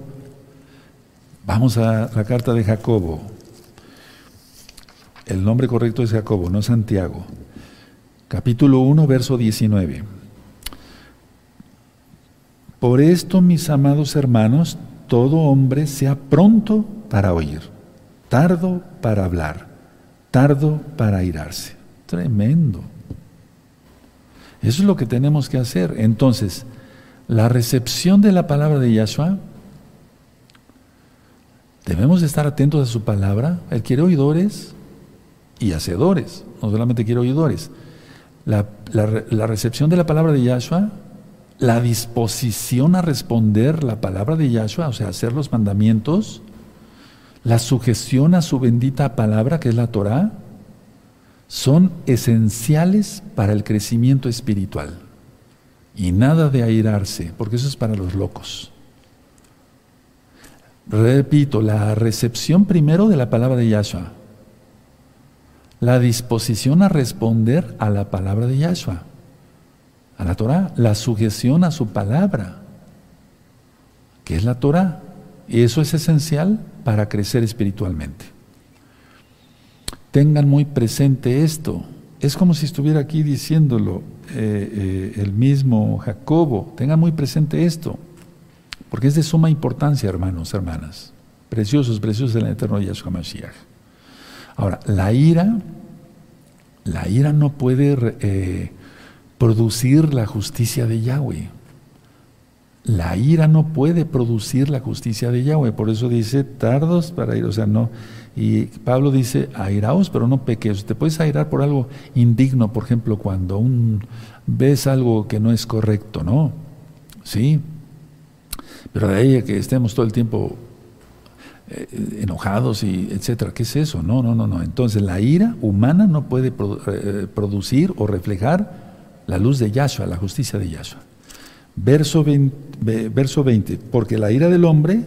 Vamos a la carta de Jacobo. El nombre correcto es Jacobo, no Santiago. Capítulo 1, verso 19. Por esto, mis amados hermanos, todo hombre sea pronto para oír, tardo para hablar, tardo para irarse. Tremendo. Eso es lo que tenemos que hacer. Entonces, la recepción de la palabra de Yahshua, debemos estar atentos a su palabra. Él quiere oidores y hacedores, no solamente quiero oidores. La, recepción de la palabra de Yahshua, la disposición a responder la palabra de Yahshua, o sea, hacer los mandamientos, la sujeción a su bendita palabra, que es la Torah, son esenciales para el crecimiento espiritual. Y nada de airarse, porque eso es para los locos. Repito, la recepción primero de la palabra de Yahshua, la disposición a responder a la palabra de Yahshua, a la Torah, la sujeción a su palabra, que es la Torah. Y eso es esencial para crecer espiritualmente. Tengan muy presente esto. Es como si estuviera aquí diciéndolo eh, eh, el mismo Jacobo. Tengan muy presente esto, porque es de suma importancia, hermanos, hermanas. Preciosos, preciosos del eterno Yahshua Mashiach. Ahora, la ira, la ira no puede eh, producir la justicia de Yahweh. La ira no puede producir la justicia de Yahweh, por eso dice tardos para ir, o sea, no. Y Pablo dice, airaos, pero no pequeos. Te puedes airar por algo indigno, por ejemplo, cuando un, ves algo que no es correcto, ¿no? Sí. Pero de ahí que estemos todo el tiempo eh, enojados y etcétera. ¿Qué es eso? No, no, no, no. Entonces la ira humana no puede eh, producir o reflejar la luz de Yahshua, la justicia de Yahshua. Verso 20, verso 20, porque la ira del hombre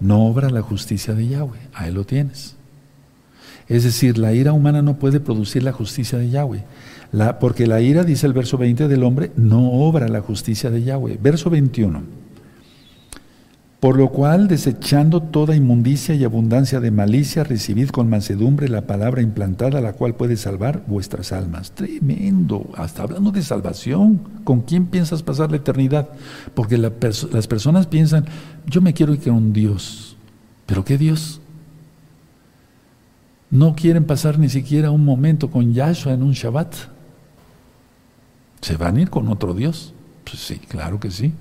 no obra la justicia de Yahweh. Ahí lo tienes. Es decir, la ira humana no puede producir la justicia de Yahweh. Porque la ira, dice el verso 20 del hombre, no obra la justicia de Yahweh. Verso 21. Por lo cual, desechando toda inmundicia y abundancia de malicia, recibid con mansedumbre la palabra implantada, la cual puede salvar vuestras almas. Tremendo, hasta hablando de salvación. ¿Con quién piensas pasar la eternidad? Porque las personas piensan, yo me quiero ir con un Dios. ¿Pero qué Dios? No quieren pasar ni siquiera un momento con Yahshua en un Shabbat. ¿Se van a ir con otro Dios? Pues sí, claro que sí.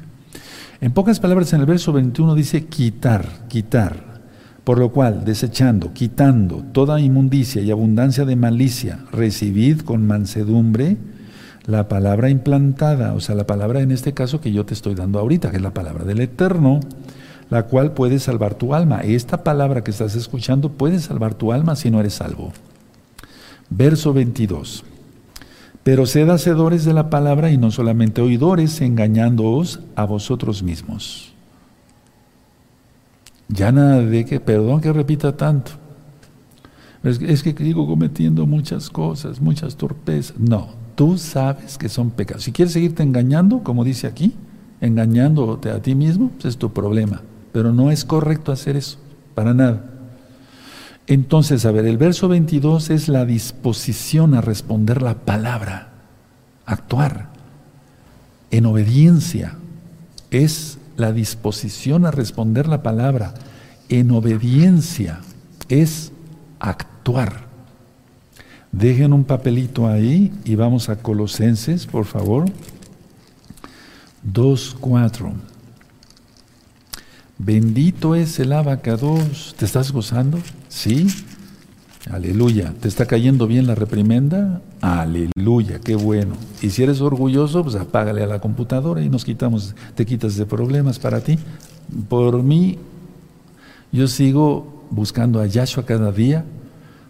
En pocas palabras, en el verso 21 dice quitar, quitar. Por lo cual, desechando, quitando toda inmundicia y abundancia de malicia, recibid con mansedumbre la palabra implantada, o sea, la palabra en este caso que yo te estoy dando ahorita, que es la palabra del Eterno, la cual puede salvar tu alma. Esta palabra que estás escuchando puede salvar tu alma si no eres salvo. Verso 22. Pero sed hacedores de la palabra y no solamente oidores, engañándoos a vosotros mismos. Ya nada de que, perdón que repita tanto. Es, es que sigo cometiendo muchas cosas, muchas torpezas. No, tú sabes que son pecados. Si quieres seguirte engañando, como dice aquí, engañándote a ti mismo, pues es tu problema. Pero no es correcto hacer eso, para nada. Entonces, a ver, el verso 22 es la disposición a responder la palabra, actuar en obediencia. Es la disposición a responder la palabra en obediencia. Es actuar. Dejen un papelito ahí y vamos a Colosenses, por favor. 2.4. Bendito es el abacados. ¿Te estás gozando? Sí. Aleluya. ¿Te está cayendo bien la reprimenda? Aleluya, qué bueno. Y si eres orgulloso, pues apágale a la computadora y nos quitamos, te quitas de problemas para ti. Por mí, yo sigo buscando a Yahshua cada día.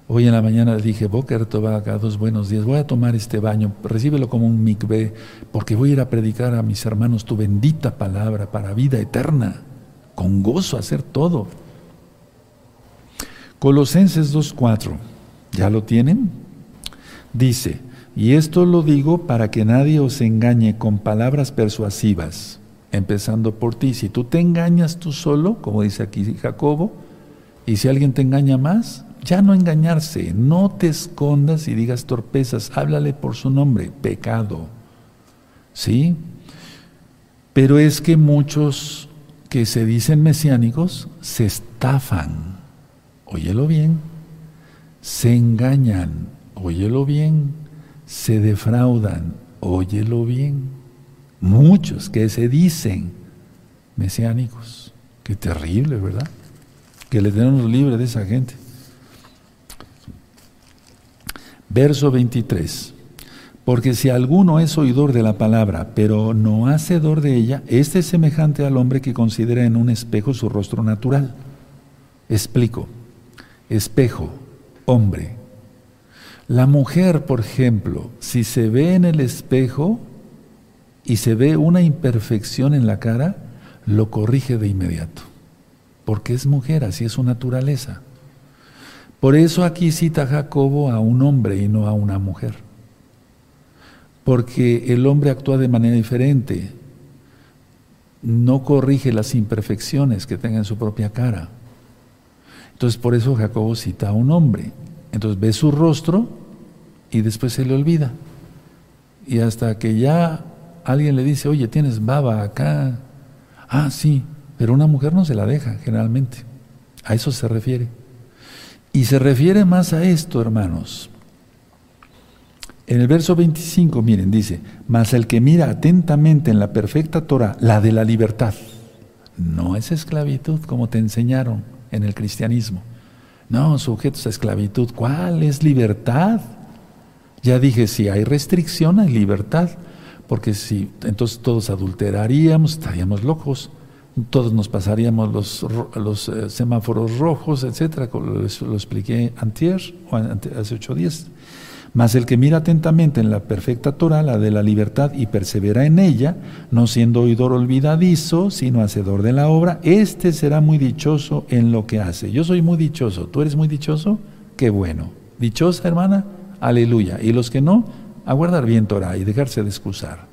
Hoy en la mañana dije, Boker dos buenos días. Voy a tomar este baño, recíbelo como un mikve, porque voy a ir a predicar a mis hermanos tu bendita palabra para vida eterna con gozo hacer todo. Colosenses 2.4, ¿ya lo tienen? Dice, y esto lo digo para que nadie os engañe con palabras persuasivas, empezando por ti. Si tú te engañas tú solo, como dice aquí Jacobo, y si alguien te engaña más, ya no engañarse, no te escondas y digas torpezas, háblale por su nombre, pecado. ¿Sí? Pero es que muchos que se dicen mesiánicos se estafan, óyelo bien, se engañan, óyelo bien, se defraudan, óyelo bien. Muchos que se dicen mesiánicos, qué terrible, ¿verdad? Que le tenemos libre de esa gente. Verso 23. Porque si alguno es oidor de la palabra, pero no hacedor de ella, este es semejante al hombre que considera en un espejo su rostro natural. Explico. Espejo, hombre. La mujer, por ejemplo, si se ve en el espejo y se ve una imperfección en la cara, lo corrige de inmediato. Porque es mujer, así es su naturaleza. Por eso aquí cita Jacobo a un hombre y no a una mujer porque el hombre actúa de manera diferente, no corrige las imperfecciones que tenga en su propia cara. Entonces por eso Jacobo cita a un hombre. Entonces ve su rostro y después se le olvida. Y hasta que ya alguien le dice, oye, tienes baba acá. Ah, sí, pero una mujer no se la deja generalmente. A eso se refiere. Y se refiere más a esto, hermanos. En el verso 25, miren, dice, mas el que mira atentamente en la perfecta Torah, la de la libertad, no es esclavitud como te enseñaron en el cristianismo. No, sujetos a esclavitud. ¿Cuál es libertad? Ya dije, si hay restricción, hay libertad. Porque si entonces todos adulteraríamos, estaríamos locos. Todos nos pasaríamos los, eh, semáforos rojos, etcétera. Lo, lo expliqué antier, o hace ocho días. Mas el que mira atentamente en la perfecta Torah, la de la libertad, y persevera en ella, no siendo oidor olvidadizo, sino hacedor de la obra, éste será muy dichoso en lo que hace. Yo soy muy dichoso. ¿Tú eres muy dichoso? Qué bueno. ¿Dichosa, hermana? Aleluya. ¿Y los que no? a guardar bien Torah y dejarse de excusar.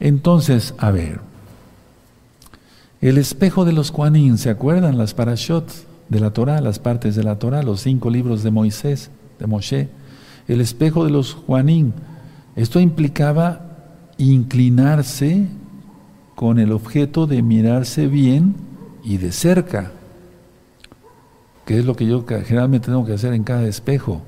Entonces, a ver, el espejo de los Kuanin, ¿se acuerdan? Las parashot de la Torah, las partes de la Torah, los cinco libros de Moisés, de Moshe. El espejo de los Juanín. Esto implicaba inclinarse con el objeto de mirarse bien y de cerca, que es lo que yo generalmente tengo que hacer en cada espejo,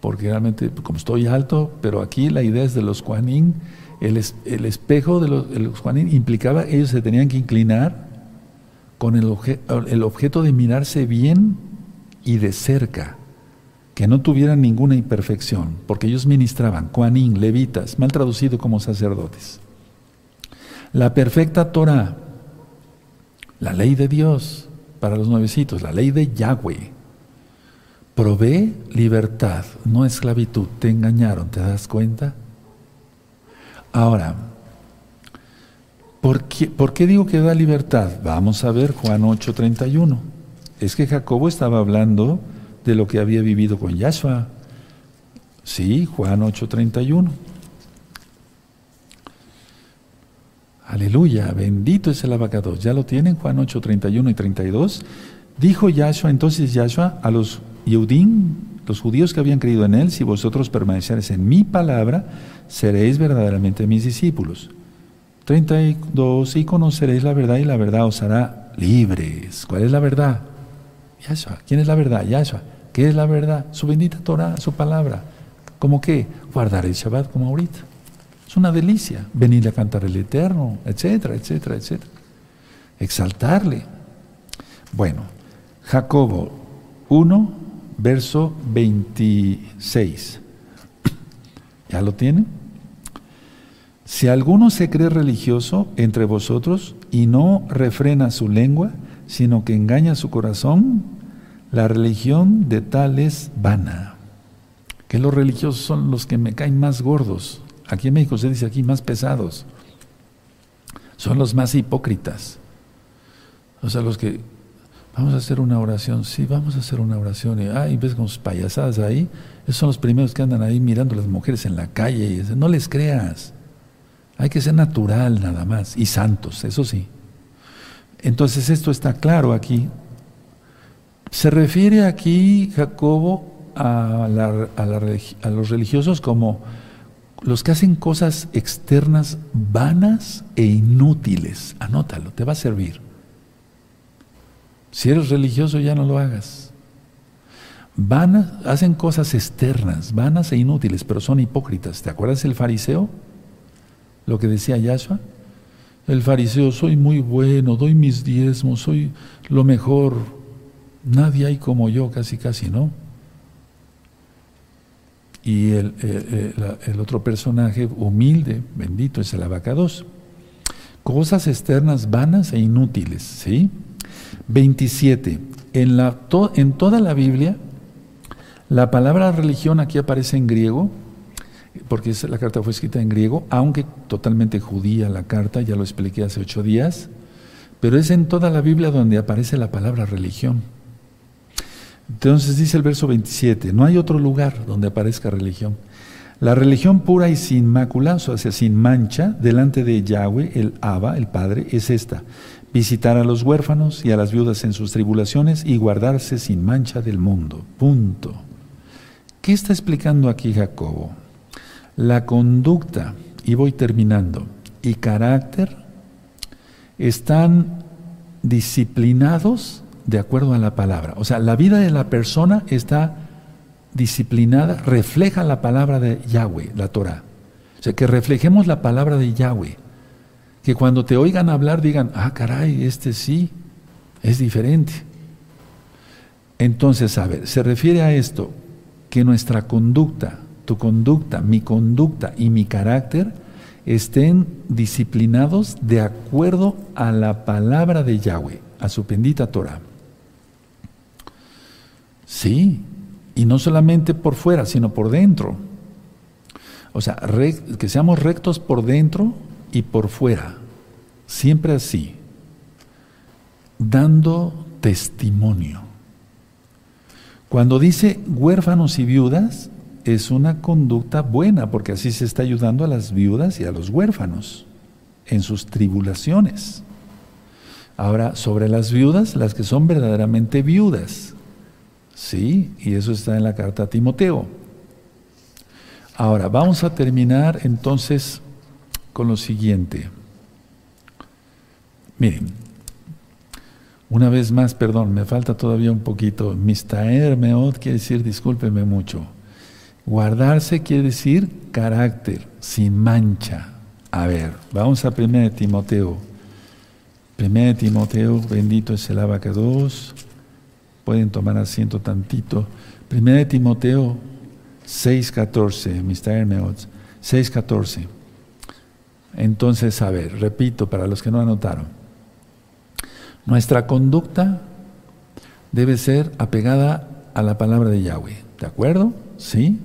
porque realmente, como estoy alto, pero aquí la idea es de los Juanín, el, espejo de los, de Juanín implicaba, ellos se tenían que inclinar con el, objeto de mirarse bien y de cerca, que no tuvieran ninguna imperfección, porque ellos ministraban, Juanín, levitas, mal traducido como sacerdotes. La perfecta Torah, la ley de Dios para los nuevecitos, la ley de Yahweh, provee libertad, no esclavitud. Te engañaron, ¿te das cuenta? Ahora, ¿por qué, ¿por qué digo que da libertad? Vamos a ver Juan 8:31. Es que Jacobo estaba hablando de lo que había vivido con Yahshua. Sí, Juan 8:31. Aleluya, bendito es el abacados. ¿Ya lo tienen? Juan 8, 31 y 32. Dijo Yahshua, entonces Yahshua, a los Yehudim, los judíos que habían creído en él, si vosotros permaneceréis en mi palabra, seréis verdaderamente mis discípulos. 32, y conoceréis la verdad y la verdad os hará libres. ¿Cuál es la verdad? Yahshua. ¿Quién es la verdad? Yahshua. ¿Qué es la verdad? Su bendita Torah, su palabra. ¿Cómo qué? Guardar el Shabbat como ahorita una delicia venir a cantar el Eterno, etcétera, etcétera, etcétera. Exaltarle. Bueno, Jacobo 1, verso 26. ¿Ya lo tienen? Si alguno se cree religioso entre vosotros y no refrena su lengua, sino que engaña su corazón, la religión de tal es vana. Que los religiosos son los que me caen más gordos. Aquí en México se dice aquí más pesados. Son los más hipócritas. O sea, los que vamos a hacer una oración, sí, vamos a hacer una oración. Y ves con sus payasadas ahí. Esos son los primeros que andan ahí mirando a las mujeres en la calle y dicen, no les creas. Hay que ser natural nada más y santos, eso sí. Entonces esto está claro aquí. Se refiere aquí Jacobo a, los religiosos como los que hacen cosas externas vanas e inútiles. Anótalo, te va a servir. Si eres religioso ya no lo hagas. Vanas, hacen cosas externas, vanas e inútiles, pero son hipócritas. ¿Te acuerdas del fariseo? Lo que decía Yahshua. El fariseo, soy muy bueno, doy mis diezmos, soy lo mejor. Nadie hay como yo, casi, casi, ¿no? y el, el, otro personaje humilde, bendito, es el abacados. Cosas externas vanas e inútiles, ¿sí? 27. En, la, en toda la Biblia, la palabra religión aquí aparece en griego, porque la carta fue escrita en griego, aunque totalmente judía la carta, ya lo expliqué hace ocho días, pero es en toda la Biblia donde aparece la palabra religión. Entonces dice el verso 27, no hay otro lugar donde aparezca religión. La religión pura y sin mácula, o sea, sin mancha, delante de Yahweh, el Abba, el Padre, es esta. Visitar a los huérfanos y a las viudas en sus tribulaciones y guardarse sin mancha del mundo. Punto. ¿Qué está explicando aquí Jacobo? La conducta, y voy terminando, y carácter están disciplinados de acuerdo a la palabra. O sea, la vida de la persona está disciplinada, refleja la palabra de Yahweh, la Torah. O sea, que reflejemos la palabra de Yahweh. Que cuando te oigan hablar digan, ah, caray, este sí, es diferente. Entonces, a ver, se refiere a esto, que nuestra conducta, tu conducta, mi conducta y mi carácter estén disciplinados de acuerdo a la palabra de Yahweh, a su bendita Torah. Sí, y no solamente por fuera, sino por dentro. O sea, que seamos rectos por dentro y por fuera. Siempre así. Dando testimonio. Cuando dice huérfanos y viudas, es una conducta buena, porque así se está ayudando a las viudas y a los huérfanos en sus tribulaciones. Ahora, sobre las viudas, las que son verdaderamente viudas. Sí, y eso está en la carta a Timoteo. Ahora, vamos a terminar entonces con lo siguiente. Miren, una vez más, perdón, me falta todavía un poquito. Mistaer meot quiere decir discúlpeme mucho. Guardarse quiere decir carácter, sin mancha. A ver, vamos a 1 Timoteo. 1 Timoteo, bendito es el abacados. Pueden tomar asiento tantito. 1 Timoteo 6.14, Mr. Meot, 6.14. Entonces, a ver, repito para los que no anotaron. Nuestra conducta debe ser apegada a la palabra de Yahweh. ¿De acuerdo? ¿Sí?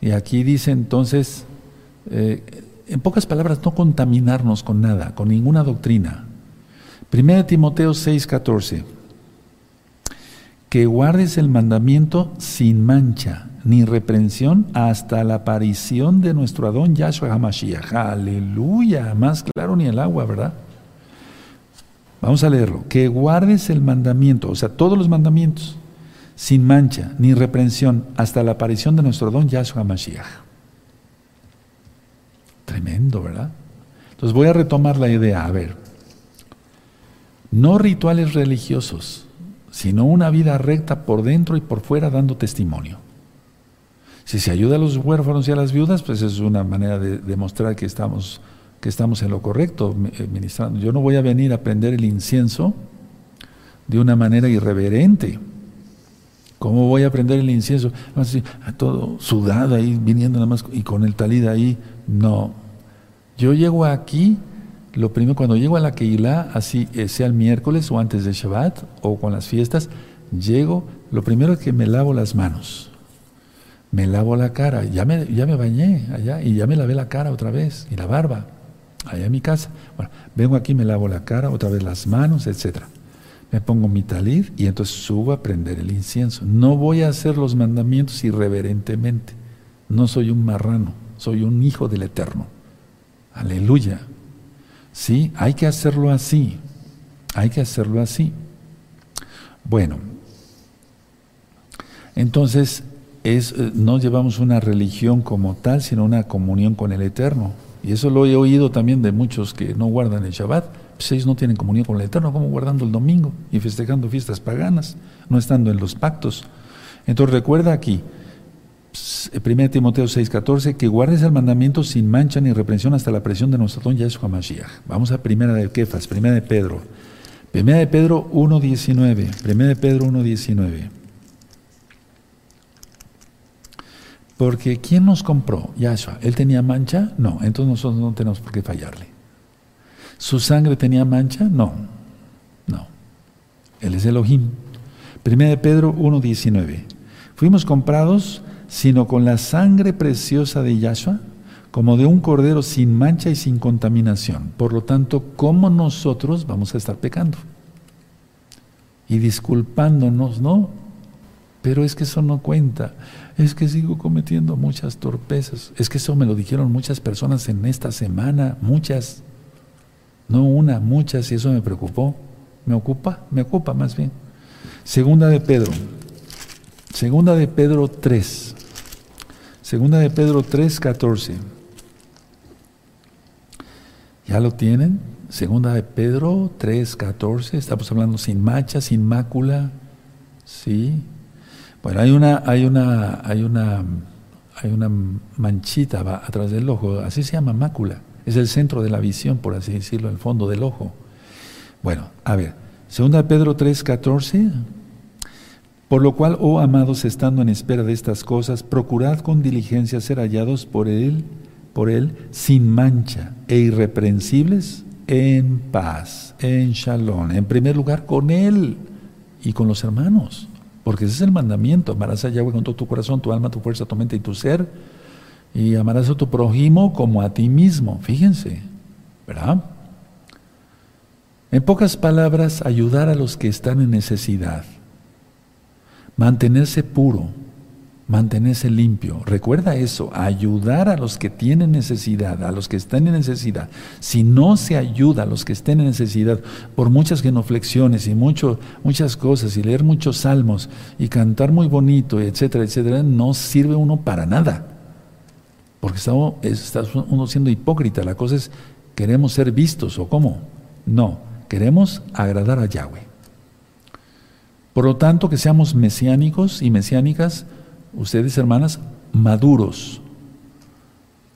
Y aquí dice entonces, eh, en pocas palabras, no contaminarnos con nada, con ninguna doctrina. 1 Timoteo 6:14, que guardes el mandamiento sin mancha ni reprensión hasta la aparición de nuestro Adón Yahshua HaMashiach. Aleluya, más claro ni el agua, ¿verdad? Vamos a leerlo. Que guardes el mandamiento, o sea, todos los mandamientos, sin mancha ni reprensión, hasta la aparición de nuestro don Yahshua Mashiach. Tremendo, ¿verdad? Entonces voy a retomar la idea. A ver, no rituales religiosos, sino una vida recta por dentro y por fuera dando testimonio. Si se ayuda a los huérfanos y a las viudas, pues es una manera de demostrar que estamos que estamos en lo correcto eh, ministrando. Yo no voy a venir a prender el incienso de una manera irreverente. ¿Cómo voy a prender el incienso? Así, todo sudado ahí, viniendo nada más y con el talid ahí. No. Yo llego aquí, lo primero, cuando llego a la Keilah, así eh, sea el miércoles o antes de Shabbat o con las fiestas, llego, lo primero es que me lavo las manos me lavo la cara, ya me, ya me bañé allá y ya me lavé la cara otra vez y la barba allá en mi casa. Bueno, vengo aquí, me lavo la cara, otra vez las manos, etc. Me pongo mi talid y entonces subo a prender el incienso. No voy a hacer los mandamientos irreverentemente. No soy un marrano, soy un hijo del Eterno. Aleluya. Sí, hay que hacerlo así. Hay que hacerlo así. Bueno, entonces es, eh, no llevamos una religión como tal, sino una comunión con el Eterno. Y eso lo he oído también de muchos que no guardan el Shabbat. Pues no tienen comunión con el Eterno, como guardando el domingo y festejando fiestas paganas, no estando en los pactos. Entonces recuerda aquí, 1 Timoteo 6:14, que guardes el mandamiento sin mancha ni reprensión hasta la presión de nuestro don Yahshua Mashiach. Vamos a primera de Kefas, primera de Pedro. Primera de Pedro 1.19. Primera de Pedro 1.19. Porque ¿quién nos compró? Yahshua. ¿Él tenía mancha? No. Entonces nosotros no tenemos por qué fallarle. ¿Su sangre tenía mancha? No. No. Él es Elohim. Primera de Pedro 1.19. Fuimos comprados sino con la sangre preciosa de Yahshua, como de un cordero sin mancha y sin contaminación. Por lo tanto, ¿cómo nosotros vamos a estar pecando? Y disculpándonos, ¿no? Pero es que eso no cuenta es que sigo cometiendo muchas torpezas. Es que eso me lo dijeron muchas personas en esta semana, muchas, no una, muchas, y eso me preocupó. Me ocupa, me ocupa más bien. Segunda de Pedro, segunda de Pedro 3, segunda de Pedro 3, 14. ¿Ya lo tienen? Segunda de Pedro 3, 14, estamos hablando sin mancha, sin mácula, ¿sí? Bueno, hay una, hay una, hay una, hay una manchita atrás del ojo, así se llama mácula. Es el centro de la visión, por así decirlo, el fondo del ojo. Bueno, a ver, segunda Pedro 3, 14. Por lo cual, oh amados, estando en espera de estas cosas, procurad con diligencia ser hallados por él, por él, sin mancha e irreprensibles, en paz, en shalom. En primer lugar, con él y con los hermanos. Porque ese es el mandamiento. Amarás a Yahweh con todo tu corazón, tu alma, tu fuerza, tu mente y tu ser. Y amarás a tu prójimo como a ti mismo. Fíjense, ¿verdad? En pocas palabras, ayudar a los que están en necesidad. Mantenerse puro. mantenerse limpio. Recuerda eso, ayudar a los que tienen necesidad, a los que están en necesidad. Si no se ayuda a los que estén en necesidad, por muchas genuflexiones y mucho, muchas cosas, y leer muchos salmos, y cantar muy bonito, etcétera, etcétera, no sirve uno para nada. Porque está, uno siendo hipócrita. La cosa es, queremos ser vistos, ¿o cómo? No, queremos agradar a Yahweh. Por lo tanto, que seamos mesiánicos y mesiánicas, ustedes hermanas, maduros,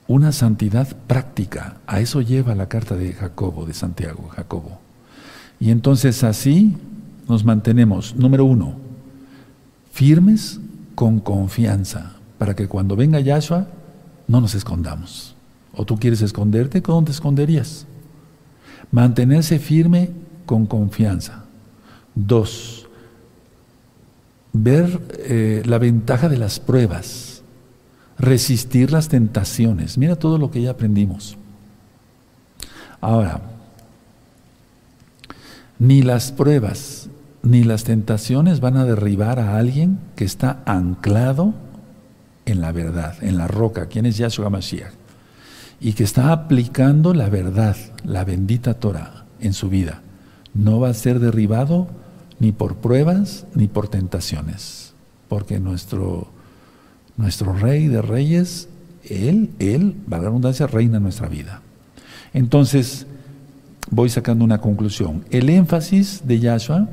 una santidad práctica. A eso lleva la carta de Jacobo, de Santiago, Jacobo. Y entonces así nos mantenemos, número uno, firmes con confianza, para que cuando venga Yahshua no nos escondamos. ¿O tú quieres esconderte? ¿Cómo te esconderías? Mantenerse firme con confianza. Dos, ver eh, la ventaja de las pruebas, resistir las tentaciones. Mira todo lo que ya aprendimos. Ahora, ni las pruebas ni las tentaciones van a derribar a alguien que está anclado en la verdad, en la roca, quien es Yahshua Mashiach, y que está aplicando la verdad, la bendita Torah, en su vida. No va a ser derribado ni por pruebas ni por tentaciones, porque nuestro, nuestro rey de reyes, Él, Él, va la redundancia, reina nuestra vida. Entonces, voy sacando una conclusión. El énfasis de Yahshua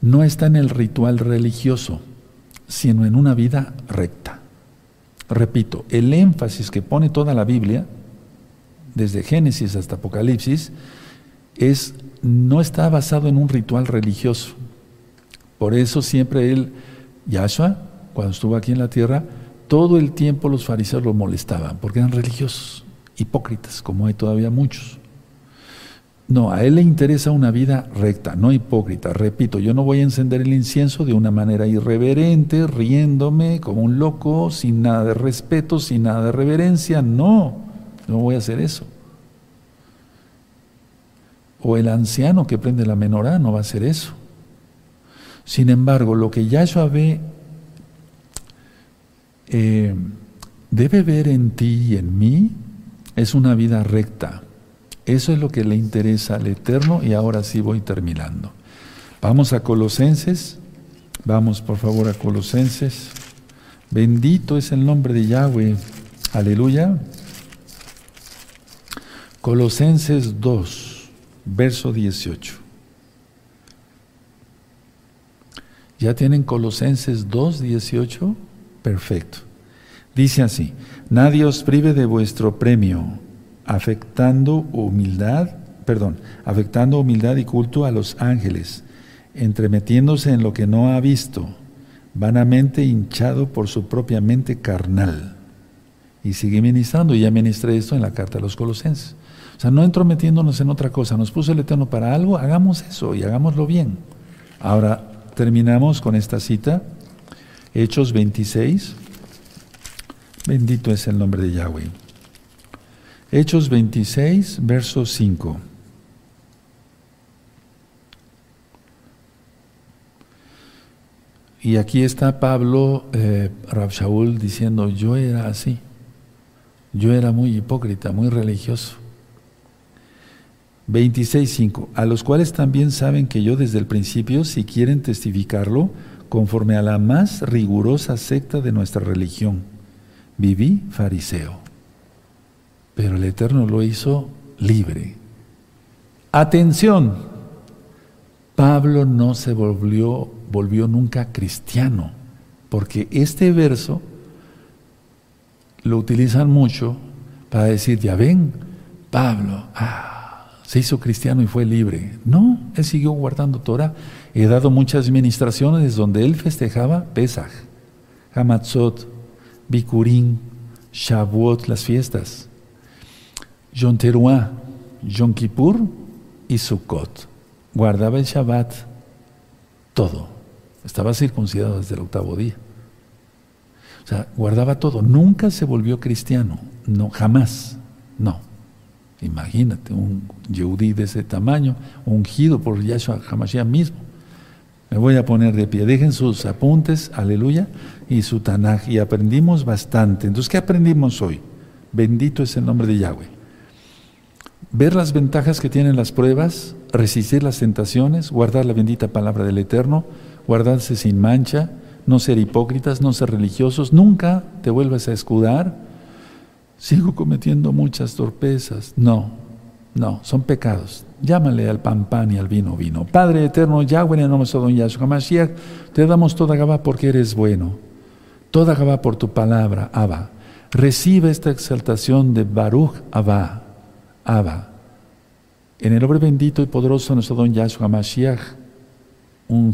no está en el ritual religioso, sino en una vida recta. Repito, el énfasis que pone toda la Biblia, desde Génesis hasta Apocalipsis, es no está basado en un ritual religioso. Por eso siempre él, Yahshua, cuando estuvo aquí en la tierra, todo el tiempo los fariseos lo molestaban, porque eran religiosos, hipócritas, como hay todavía muchos. No, a él le interesa una vida recta, no hipócrita. Repito, yo no voy a encender el incienso de una manera irreverente, riéndome como un loco, sin nada de respeto, sin nada de reverencia. No, no voy a hacer eso o el anciano que prende la menorá no va a hacer eso. Sin embargo, lo que Yahshua ve, eh, debe ver en ti y en mí, es una vida recta. Eso es lo que le interesa al Eterno y ahora sí voy terminando. Vamos a Colosenses, vamos por favor a Colosenses. Bendito es el nombre de Yahweh, aleluya. Colosenses 2 verso 18. ¿Ya tienen Colosenses 2, 18? Perfecto. Dice así, nadie os prive de vuestro premio, afectando humildad, perdón, afectando humildad y culto a los ángeles, entremetiéndose en lo que no ha visto, vanamente hinchado por su propia mente carnal. Y sigue ministrando, y ya ministré esto en la carta a los colosenses. O sea, no entrometiéndonos en otra cosa. Nos puso el Eterno para algo, hagamos eso y hagámoslo bien. Ahora terminamos con esta cita, Hechos 26. Bendito es el nombre de Yahweh. Hechos 26, verso 5. Y aquí está Pablo, eh, diciendo, yo era así, yo era muy hipócrita, muy religioso. 26.5, a los cuales también saben que yo desde el principio, si quieren testificarlo, conforme a la más rigurosa secta de nuestra religión, viví fariseo. Pero el Eterno lo hizo libre. Atención, Pablo no se volvió, nunca cristiano, porque este verso lo utilizan mucho para decir, ya ven, Pablo, ah, se hizo cristiano y fue libre. No, él siguió guardando Torah. He dado muchas ministraciones donde él festejaba Pesach, Hamatzot, Bikurim, Shavuot, las fiestas, Yom Teruah, Yom Kippur y Sukkot. Guardaba el Shabbat, todo. Estaba circuncidado desde el octavo día. O sea, guardaba todo. Nunca se volvió cristiano. No, jamás. No. Imagínate, un Yehudí de ese tamaño, ungido por Yahshua Hamashiach mismo. Me voy a poner de pie. Dejen sus apuntes, aleluya, y su Tanaj. Y aprendimos bastante. Entonces, ¿qué aprendimos hoy? Bendito es el nombre de Yahweh. Ver las ventajas que tienen las pruebas, resistir las tentaciones, guardar la bendita palabra del Eterno, guardarse sin mancha, no ser hipócritas, no ser religiosos, nunca te vuelvas a escudar. Sigo cometiendo muchas torpezas. No, no, son pecados. Llámale al pan pan y al vino vino. Padre eterno, Yahweh, en el nombre de Don Yahshua Mashiach, te damos toda Gabá porque eres bueno. Toda Gabá por tu palabra, Abba. Recibe esta exaltación de Baruch Abba, Abba. En el nombre bendito y poderoso de nuestro Don Yahshua Mashiach, un